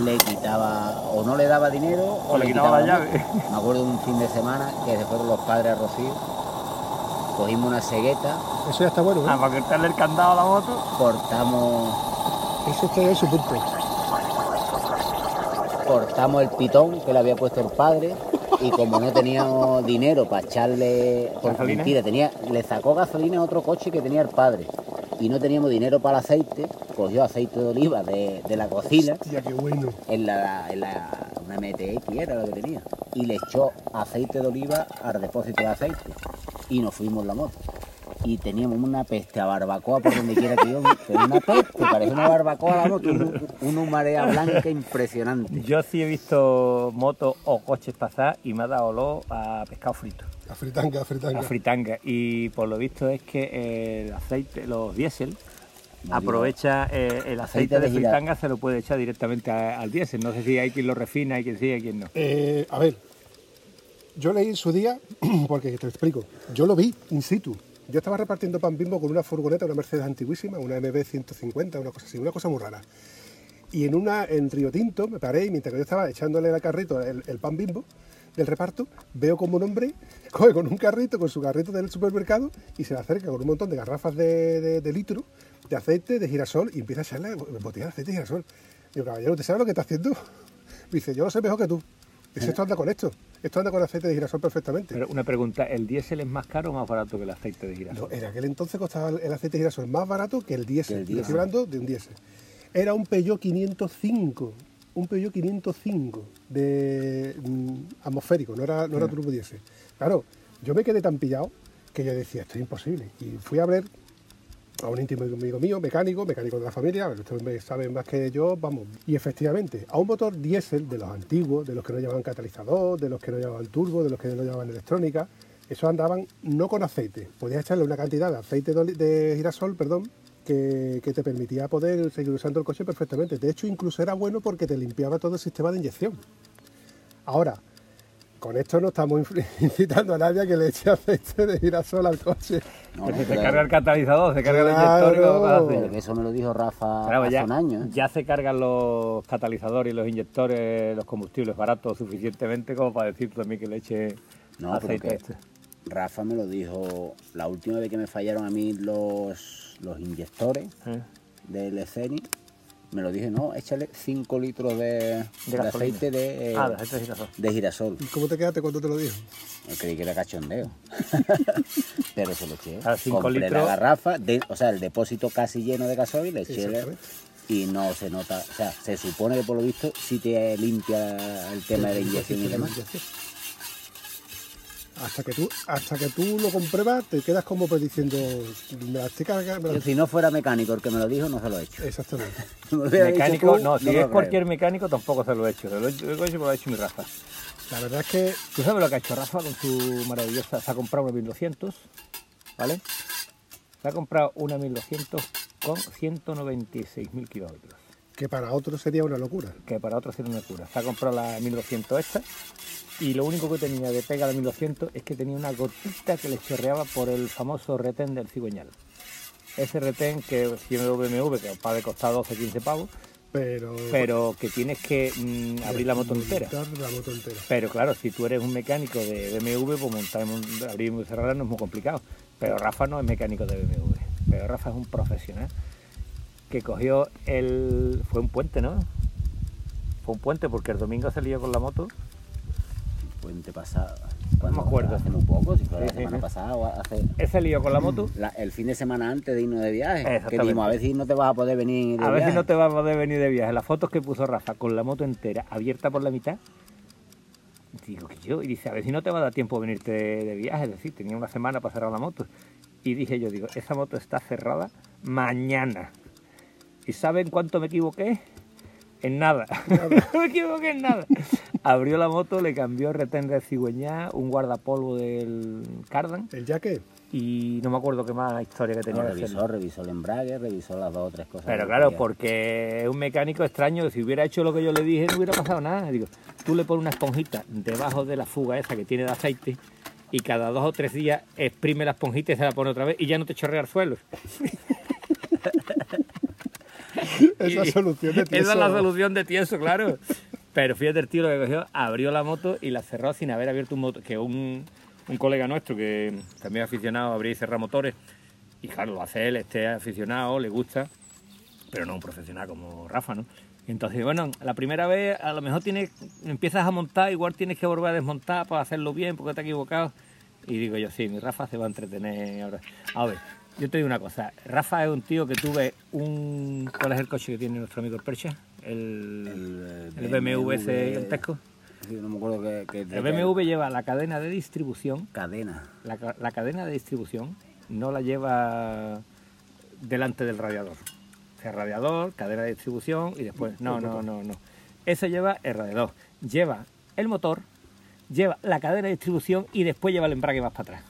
S4: le quitaba, o no le daba dinero, o,
S3: O le quitaba la llave. *laughs*
S4: Me acuerdo de un fin de semana que se fueron los padres a Rocío, cogimos una cegueta,
S2: Eso ya está bueno, ¿eh?
S3: Ah, para quitarle el candado a la moto.
S4: cortamos
S2: Eso está en su punto.
S4: cortamos el pitón que le había puesto el padre y como no teníamos dinero para echarle mentira, tenía, le sacó gasolina a otro coche que tenía el padre y no teníamos dinero para el aceite, cogió aceite de oliva de, de la cocina
S2: Hostia, qué bueno.
S4: en la, en la una MTX era lo que tenía y le echó aceite de oliva al depósito de aceite y nos fuimos la moto. Y teníamos una peste a barbacoa por donde quiera que íbamos, pero una peste, parece una barbacoa la moto, un- una marea blanca impresionante.
S3: Yo sí he visto motos o coches pasar y me ha dado olor a pescado frito,
S2: A fritanga, a fritanga.
S3: a fritanga. Y por lo visto es que el aceite, los diésel, aprovecha eh, el aceite,
S4: Aceite
S3: de fritanga, se lo puede echar directamente a- al diésel. No sé si hay quien lo refina, hay quien sí, hay quien no.
S2: Eh, a ver, yo leí en su día, *clears throat* porque te explico, yo lo vi in situ. Yo estaba repartiendo pan bimbo con una furgoneta, una Mercedes antiguísima, una MB 150, una cosa así, una cosa muy rara. Y en una, en Río Tinto, me paré y mientras que yo estaba echándole al carrito el, el pan bimbo del reparto, veo como un hombre *laughs* coge con un carrito, con su carrito del supermercado y se le acerca con un montón de garrafas de, de- de litro de aceite de girasol y empieza a echarle botellas de aceite de girasol. Digo, caballero, ¿usted sabe lo que está haciendo? Me *laughs* dice, yo lo sé mejor que tú. Dice, esto anda con esto. Esto anda con aceite de girasol perfectamente.
S3: Pero una pregunta, ¿el diésel es más caro o más barato que el aceite de
S2: No,
S3: girasol?
S2: en aquel entonces costaba el aceite de girasol más barato que el diésel. Estoy hablando de un diésel. Era un Peugeot 505. Un Peugeot 505 de mm, atmosférico, no era, no era turbo diésel. Claro, yo me quedé tan pillado que yo decía, esto es imposible. Y fui a ver a un íntimo amigo mío, mecánico, mecánico de la familia, ustedes saben más que yo, vamos. Y efectivamente, a un motor diésel de los antiguos, de los que no llevaban catalizador, de los que no llevaban turbo, de los que no llevaban electrónica, esos andaban no con aceite. Podías echarle una cantidad de aceite de girasol, perdón, que, que te permitía poder seguir usando el coche perfectamente. De hecho, incluso era bueno porque te limpiaba todo el sistema de inyección. Ahora, con esto no estamos *laughs* incitando a nadie a que le eche aceite de girasol al coche.
S4: No,
S3: Que se te
S4: pero-
S3: carga el catalizador, se carga el
S2: Claro.
S3: inyector y lo vas a hacer.
S4: pero que eso me lo dijo Rafa
S3: Claro,
S4: hace
S3: ya,
S4: un año. ¿eh?
S3: ya se cargan los catalizadores y los inyectores, los combustibles baratos suficientemente como para decir también que le eche
S4: No, pero
S3: aceite este.
S4: Rafa me lo dijo la última vez que me fallaron a mí los, los inyectores
S3: ¿eh?
S4: del Scenic, me lo dije, no, échale 5 litros de, de aceite de, eh,
S3: Ah, de girasol.
S4: de girasol.
S2: ¿Y cómo te quedaste cuando te lo dijo?
S4: Yo creí que era cachondeo. *laughs* Pero se lo eché.
S3: A cinco
S4: Compré
S3: litros.
S4: la garrafa, de- o sea, el depósito casi lleno de gasoil, le eché y no se nota. O sea, se supone que por lo visto sí te limpia el tema de la inyección y demás.
S2: Hasta que tú, hasta que tú lo compruebas, te quedas como pues diciendo, me la estoy cargando, me la-
S4: Yo, si no fuera mecánico el que me lo dijo, no se lo he hecho.
S2: Exactamente. *laughs*
S4: Me
S3: Mecánico,
S4: tú,
S3: no, si
S4: me
S3: es cualquier mecánico tampoco se lo he hecho. Se lo he hecho, porque lo ha hecho mi Rafa.
S2: La verdad es que
S3: ¿Tú sabes lo que ha hecho Rafa con su maravillosa? Se ha comprado una 1200, ¿vale? Se ha comprado una 1200 con 196.000 kilómetros,
S2: que para otros sería una locura.
S3: que para otros era una cura. Se ha comprado la 1200 esta y lo único que tenía de pega la 1200 es que tenía una gotita que le chorreaba por el famoso retén del cigüeñal. Ese retén que tiene BMW, que puede costar 12 15 pavos,
S2: Pero,
S3: pero que tienes que mm, abrir la moto entera.
S2: La moto entera.
S3: Pero claro, si tú eres un mecánico de BMW, pues montar, mon- abrir y cerrarla no es muy complicado. Pero Rafa no es mecánico de BMW. Pero Rafa es un profesional que cogió el... Fue un puente, ¿no? Fue un puente porque el domingo lió con la moto.
S4: Puente pasado.
S3: No me acuerdo.
S4: Hace muy poco, si fue la
S3: Sí, sí,
S4: semana
S3: sí.
S4: pasada o hace.
S3: Se lió con la moto.
S4: la- el fin de semana antes de irnos de viaje. Que dijimos, a ver si no te vas a poder venir de
S3: A ver si
S4: viaje.
S3: no te vas a poder venir de viaje. Las fotos que puso Rafa con la moto entera abierta por la mitad. Digo que yo, y dice, a ver si no te va a dar tiempo venirte de, de viaje. Es decir, tenía una semana para cerrar la moto. Y dije yo, digo, esa moto está cerrada mañana. ¿Y saben cuánto me equivoqué? En nada. *laughs* me equivoqué en nada. Abrió la moto, le cambió el retén de cigüeñá, un guardapolvo del Cardan
S2: ¿El jaque?
S3: y no me acuerdo qué más historia que tenía
S4: No, revisó, revisó el embrague, revisó las dos o tres cosas.
S3: Pero claro, porque es un mecánico extraño, si hubiera hecho lo que yo le dije no hubiera pasado nada. Digo, tú le pones una esponjita debajo de la fuga esa que tiene de aceite y cada dos o tres días exprime la esponjita y se la pone otra vez y ya no te chorrea al suelo. *laughs* *laughs*
S2: Esa
S3: Y-
S2: solución de *laughs*
S3: Esa es
S2: tieso.
S3: la solución de tieso, claro. Pero fíjate el tío lo que cogió, abrió la moto y la cerró sin haber abierto un motor, que un, un colega nuestro que también es aficionado a abrir y cerrar motores, y claro, lo hace él, este aficionado, le gusta, pero no un profesional como Rafa, ¿no? Entonces, bueno, la primera vez a lo mejor tienes, empiezas a montar, igual tienes que volver a desmontar para hacerlo bien porque te has equivocado. Y digo yo, sí, mi Rafa se va a entretener ahora. A ver, yo te digo una cosa, Rafa es un tío que tuve un... ¿Cuál es el coche que tiene nuestro amigo el Percha? El,
S4: El,
S3: el BMW ese gigantesco.
S4: Sí, no me acuerdo que. que-
S3: El BMW lleva la cadena de distribución
S4: Cadena.
S3: la, la cadena de distribución no la lleva delante del radiador. O sea, radiador, cadena de distribución y después. No, no, no, no. Eso lleva el radiador. Lleva el motor, lleva la cadena de distribución y después lleva el embrague más para atrás.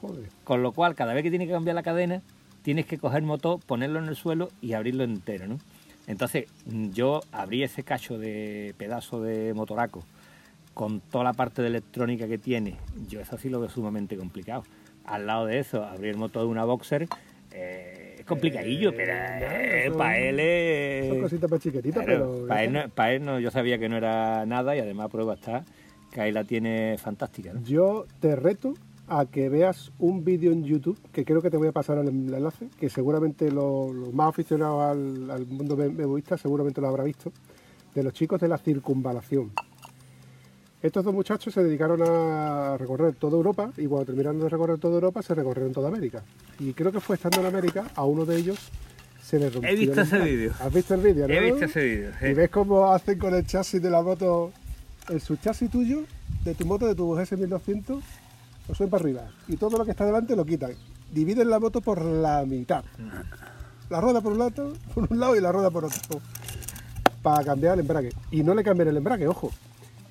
S2: Joder.
S3: Con lo cual, cada vez que tienes que cambiar la cadena, tienes que coger el motor, ponerlo en el suelo y abrirlo entero, ¿no? Entonces, mm, yo abrí ese cacho de pedazo de motoraco con toda la parte de electrónica que tiene. Yo eso sí lo veo sumamente complicado. Al lado de eso, abrir el motor de una boxer eh, es complicadillo,
S2: Eh,
S3: pero
S2: son-
S3: para él es...
S2: Son cositas más chiquititas,
S3: Claro,
S2: pero.
S3: para él, no, pa' él no- yo sabía que no era nada y además prueba está que ahí la tiene fantástica, ¿no?
S2: Yo te reto a que veas un vídeo en YouTube, que creo que te voy a pasar el enlace, que seguramente los los más aficionados al, al mundo BMWista seguramente lo habrá visto, de los chicos de la circunvalación. Estos dos muchachos se dedicaron a recorrer toda Europa y cuando terminaron de recorrer toda Europa se recorrieron toda América. Y creo que fue estando en América, a uno de ellos se le rompió.
S3: He visto
S2: el
S3: ese vídeo.
S2: ¿Has visto el vídeo?
S3: He
S2: no?
S3: visto ese vídeo. sí.
S2: Y ves cómo hacen con el chasis de la moto, el subchasis tuyo, de tu moto, de tu GS1200, lo suben para arriba. Y todo lo que está delante lo quitan. Dividen la moto por la mitad. La rueda por un lado, por un lado y la rueda por otro. Para cambiar el embrague. Y no le cambian el embrague, ojo.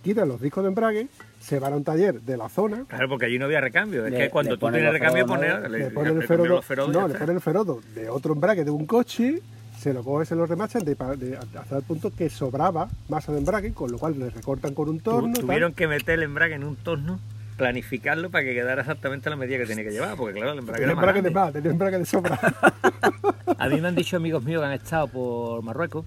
S2: Quitan los discos de embrague, se van a un taller de la zona,
S3: Claro, porque allí no había recambio. Es
S4: Le-
S3: que cuando tú tienes recambio,
S4: ¿no?
S2: le,
S3: le,
S2: ponen el ferodo, no, le ponen el ferodo de otro embrague de un coche, se lo cogen, se lo remachan de, pa- de- hasta el punto que sobraba masa de embrague, con lo cual le recortan con un
S3: Tu-
S2: torno. tal.
S3: tuvieron que meter el embrague en un torno, planificarlo para que quedara exactamente la medida que tenía que llevar, porque claro, el embrague más
S2: embrague de más, tenía embrague de sobra. *laughs*
S3: A mí me han dicho amigos míos que han estado por Marruecos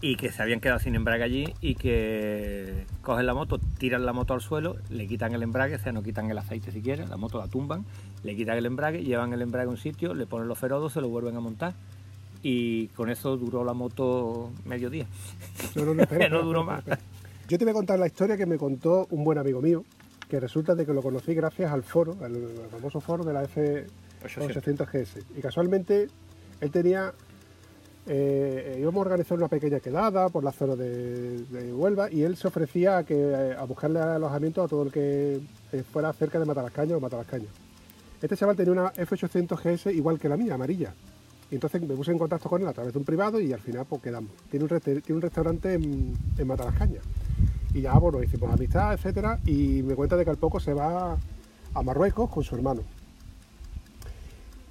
S3: y que se habían quedado sin embrague allí y que cogen la moto, tiran la moto al suelo, le quitan el embrague, o sea, no quitan el aceite siquiera, la moto la tumban, le quitan el embrague, llevan el embrague a un sitio, le ponen los ferodos, se lo vuelven a montar y con eso duró la moto medio día.
S2: No, no, no, espera,
S3: no duró más.
S2: Yo te voy a contar la historia que me contó un buen amigo mío, que resulta de que lo conocí gracias al foro, al famoso foro de la F800GS. Y casualmente él tenía, eh, íbamos a organizar una pequeña quedada por la zona de, de Huelva y él se ofrecía a, que, a buscarle alojamiento a todo el que eh, fuera cerca de Matalascaño o Matalascaño. Este chaval tenía una F800GS igual que la mía, amarilla. Y entonces me puse en contacto con él a través de un privado y al final pues quedamos. Tiene un, tiene un restaurante en, en Matalascaña. Y ya, bueno, hicimos amistad, etcétera, y me cuenta de que al poco se va a Marruecos con su hermano.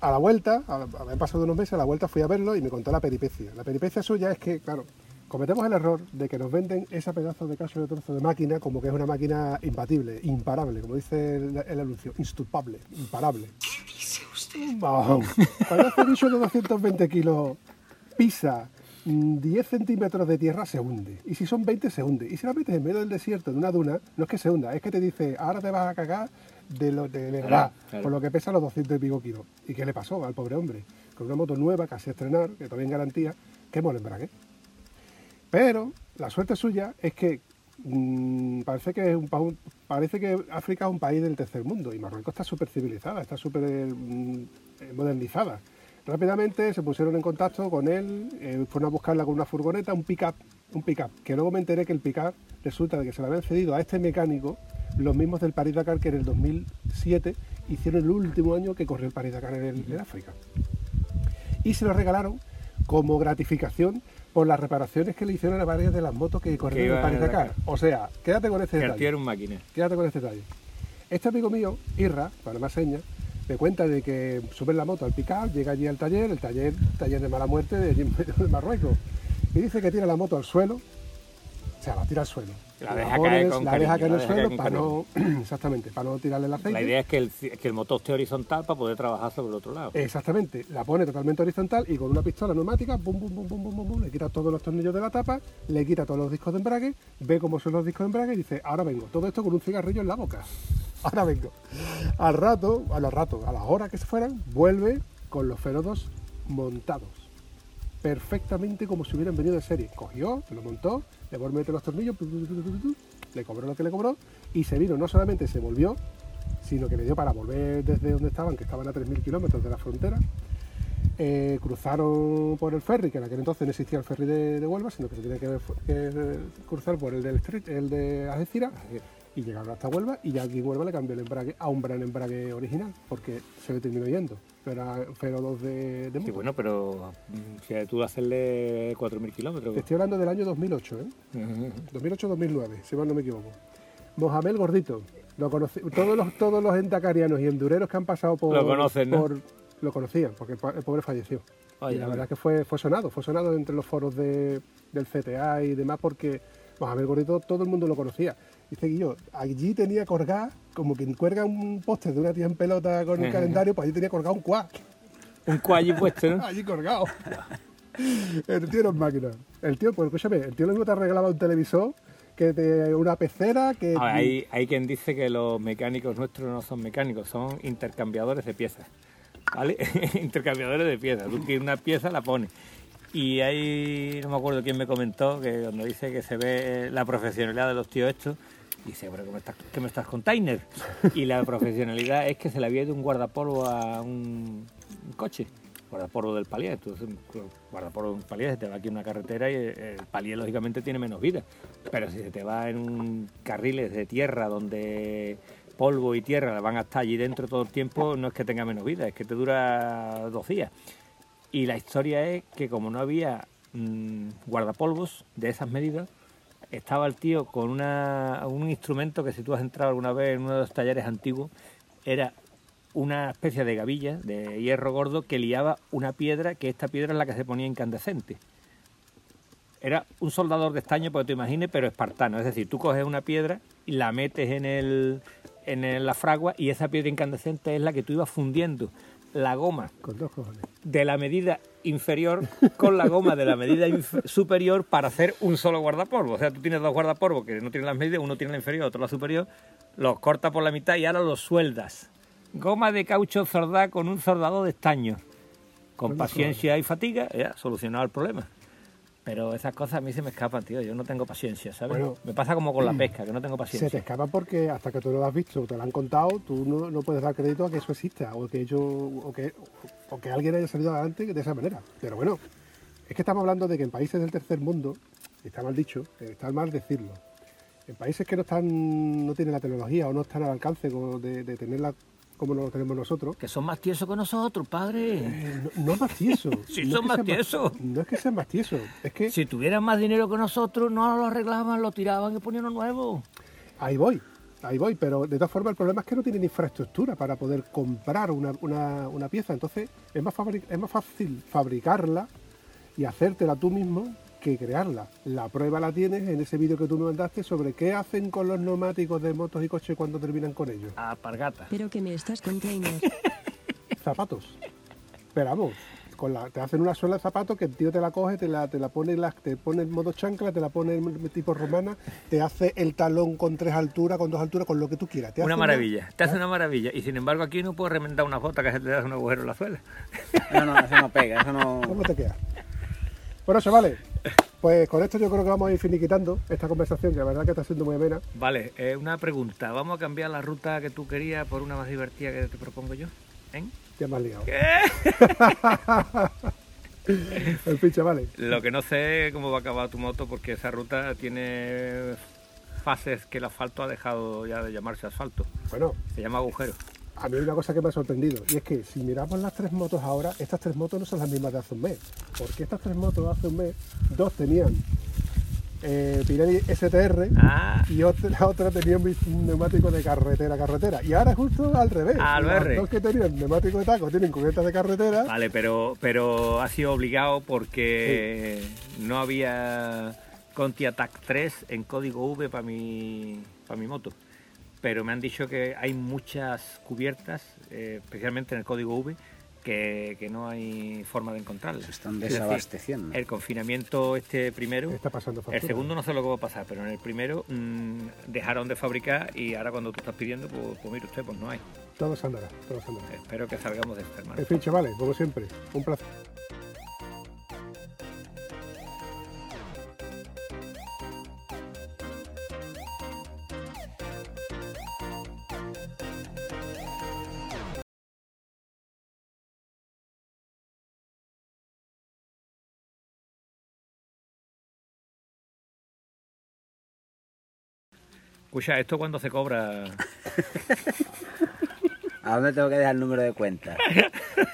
S2: A la vuelta, habían pasado unos meses, a la vuelta fui a verlo y me contó la peripecia. La peripecia suya es que, claro, cometemos el error de que nos venden ese pedazo de cacho de trozo de máquina como que es una máquina imbatible, imparable, como dice el, el anuncio, instupable, imparable. Vamos, Para hacer bicho de 220 kilos pisa 10 centímetros de tierra se hunde. Y si son 20 se hunde. Y si la metes en medio del desierto, en una duna, no es que se hunda, es que te dice, ahora te vas a cagar de lo de verdad,
S3: Claro, claro.
S2: por lo que pesa los 200 y pico kilos. ¿Y qué le pasó al pobre hombre? Con una moto nueva, casi a estrenar, que todavía en garantía, quemó el embrague. Pero la suerte suya es que mm, parece que es un pa- un- parece que África es un país del tercer mundo y Marruecos está súper civilizada, está súper mm, modernizada. Rápidamente se pusieron en contacto con él, eh, fueron a buscarla con una furgoneta, un pick-up, un pick-up, que luego me enteré que el pick-up resulta de que se lo habían cedido a este mecánico los mismos del Paris Dakar que en el 2007 hicieron el último año que corrió el Paris Dakar en, el- en África y se lo regalaron como gratificación por las reparaciones que le hicieron a varias de las motos que corrieron en el Dakar. O sea, quédate con este
S3: tío
S2: detalle.
S3: un máquina.
S2: Quédate con este detalle. Este amigo mío, Irra, para más señas, me cuenta de que suben la moto al picar, llega allí al taller, el taller, taller de mala muerte de, de Marruecos, y dice que tira la moto al suelo, o sea, la tira al suelo.
S3: La deja caer con
S2: la
S3: cariño,
S2: deja caer
S3: la
S2: en el suelo para no, *clears throat* exactamente, para no tirarle el aceite.
S3: La idea es que el, que el motor esté horizontal para poder trabajar sobre el otro lado.
S2: Exactamente, la pone totalmente horizontal y con una pistola neumática, bum, bum, bum, bum, bum, bum, bum, le quita todos los tornillos de la tapa, le quita todos los discos de embrague, ve cómo son los discos de embrague y dice, ahora vengo. Todo esto con un cigarrillo en la boca. *laughs* Ahora vengo. Al rato, a los ratos, a las horas que se fueran, vuelve con los ferodos montados. Perfectamente como si hubieran venido de serie. Cogió, lo montó, le volvió a meter los tornillos, le cobró lo que le cobró y se vino. No solamente se volvió, sino que le dio para volver desde donde estaban, que estaban a 3.000 kilómetros de la frontera. Eh, cruzaron por el ferry, que en aquel entonces no existía el ferry de, Huelva, sino que se tenía que, que cruzar por el, del Estrecho- el de Algeciras y llegaron hasta Huelva y ya aquí Huelva le cambió el embrague a un gran embrague original, porque se le terminó yendo. Pero era Fero 2 de, de
S3: Sí, bueno, pero mm, si tú hacerle 4.000 kilómetros.
S2: Te estoy hablando del año 2008, ¿eh? 2008-2009, si mal no me equivoco. Mohamed Gordito, lo conocí, todos los todos los endacarianos y endureros que han pasado por,
S3: Lo conocen, ¿no?
S2: por- lo conocían, porque el, pobre falleció. Y la verdad es que fue, fue sonado, fue sonado entre los foros de- del CTA y demás, porque Mohamed Gordito todo el mundo lo conocía. Dice yo, allí tenía colgado, como quien cuelga un póster de una tía en pelota con el calendario, pues allí tenía colgado un cuá.
S3: Un cualli puesto, ¿no? *laughs*
S2: Allí colgado. El tío no es máquina. El tío, pues escúchame, el tío lo mismo te regalaba un televisor, que te, una pecera, que...
S3: A ver, hay, hay quien dice que los mecánicos nuestros no son mecánicos, son intercambiadores de piezas. ¿Vale? *laughs* intercambiadores de piezas. Tú tienes una pieza, la pones. Y hay, no me acuerdo quién me comentó, que cuando dice que se ve la profesionalidad de los tíos estos, dice, pero ¿qué me estás, qué container? Y la profesionalidad es que se le había ido un guardapolvo a un, coche. Guardapolvo del palier. Un guardapolvo de un palier se te va aquí en una carretera y el palier lógicamente tiene menos vida. Pero si se te va en un carriles de tierra donde polvo y tierra van a estar allí dentro todo el tiempo, no es que tenga menos vida, es que te dura dos días. Y la historia es que como no había mm, guardapolvos de esas medidas, estaba el tío con una, un instrumento que si tú has entrado alguna vez en uno de los talleres antiguos, era una especie de gavilla de hierro gordo que liaba una piedra, que esta piedra es la que se ponía incandescente. Era un soldador de estaño, porque te imagines, pero espartano. Es decir, tú coges una piedra y la metes en, el, en la fragua y esa piedra incandescente es la que tú ibas fundiendo la goma
S2: Con dos cojones.
S3: de la medida inferior con la goma de la medida superior para hacer un solo guardapolvo. O sea, tú tienes dos guardapolvos que no tienen las medidas, uno tiene la inferior, otro la superior, los cortas por la mitad y ahora los sueldas. Goma de caucho zordá con un zordado de estaño. Con paciencia y fatiga, ya, solucionado el problema. Pero esas cosas a mí se me escapan, tío. Yo no tengo paciencia, ¿sabes?
S2: Bueno.
S3: me pasa como con la pesca, que no tengo
S2: Se te
S3: paciencia.
S2: escapa porque hasta que tú no lo has visto o te lo han contado, tú no, no puedes dar crédito a que eso exista o que, ello, o, que, o que alguien haya salido adelante de esa manera. Pero bueno, es que estamos hablando de que en países del tercer mundo, está mal dicho, eh, está mal decirlo, en países que no están no tienen la tecnología o no están al alcance de, de tenerla como lo tenemos nosotros,
S3: Que son más tiesos que nosotros, padre.
S2: eh, no, no es más tieso. *laughs*
S3: Sí,
S2: no
S3: son más tiesos.
S2: No es que sean más tiesos, es que
S3: Si tuvieran más dinero que nosotros, no lo arreglaban, lo tiraban y ponían nuevo.
S2: Ahí voy, ahí voy, pero de todas formas el problema es que no tienen infraestructura para poder comprar una, una- una pieza, entonces es más, es más fácil fabricarla y hacértela tú mismo que crearla. La prueba la tienes en ese vídeo que tú me mandaste sobre qué hacen con los neumáticos de motos y coches cuando terminan con ellos.
S3: Alpargata.
S1: Pero que me estás container. *laughs*
S2: Zapatos. Pero vamos, con la, te hacen una suela de zapatos que el tío te la coge, te la, te la pone, en la- te pone en modo chancla, te la pone en tipo romana, te hace el talón con tres alturas, con dos alturas, con lo que tú quieras. Te
S3: Una
S2: hace
S3: maravilla, te hace una maravilla. Y sin embargo aquí no puedo remendar una bota que se te da un agujero en la suela.
S4: No, no, eso no pega, eso no...
S2: ¿Cómo te queda? Bueno, chavales, pues con esto yo creo que vamos a ir finiquitando esta conversación, que la verdad que está siendo muy amena.
S3: Vale, eh, una pregunta. ¿Vamos a cambiar la ruta que tú querías por una más divertida que te propongo yo? ¿Eh?
S2: Ya me has liado.
S3: ¿Qué? *laughs*
S2: En fin, chavales,
S3: Lo que no sé es cómo va a acabar tu moto porque esa ruta tiene fases que el asfalto ha dejado ya de llamarse asfalto.
S2: bueno,
S3: Se llama agujero.
S2: A mí hay una cosa que me ha sorprendido, y es que si miramos las tres motos ahora, estas tres motos no son las mismas de hace un mes. Porque estas tres motos de hace un mes, dos tenían eh, Pirelli STR
S3: Ah,
S2: y otra, la otra tenía un un neumático de carretera carretera. Y ahora justo al revés.
S3: R.
S2: dos que tenían neumático de taco tienen cubiertas de carretera.
S3: vale, pero, pero ha sido obligado porque no había Conti Attack 3 en código V para mi, para mi moto. Pero me han dicho que hay muchas cubiertas, eh, especialmente en el código V, que, que no hay forma de encontrarlas.
S4: Se están
S3: Es decir,
S4: desabasteciendo.
S3: el confinamiento este primero
S2: Está pasando factura.
S3: El segundo no sé lo que va a pasar, pero en el primero mm, dejaron de fabricar y ahora cuando tú estás pidiendo, pues, pues mire usted, pues no hay.
S2: Todo se andará, todo se andará.
S3: Espero que salgamos de esta, hermano.
S2: En fin, chavales, como siempre, un placer.
S3: Escucha, ¿esto cuando se cobra? *laughs*
S4: ¿A dónde tengo que dejar el número de cuenta?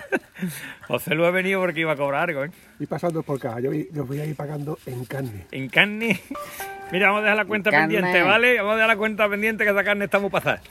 S4: *laughs*
S3: José lo he venido porque iba a cobrar algo, ¿eh?
S2: Y pasando por caja, yo, voy- yo voy a ir pagando en carne.
S3: En carne. *laughs* Mira, vamos a dejar la cuenta pendiente, ¿vale? Vamos a dejar la cuenta pendiente que esa carne está muy pasada.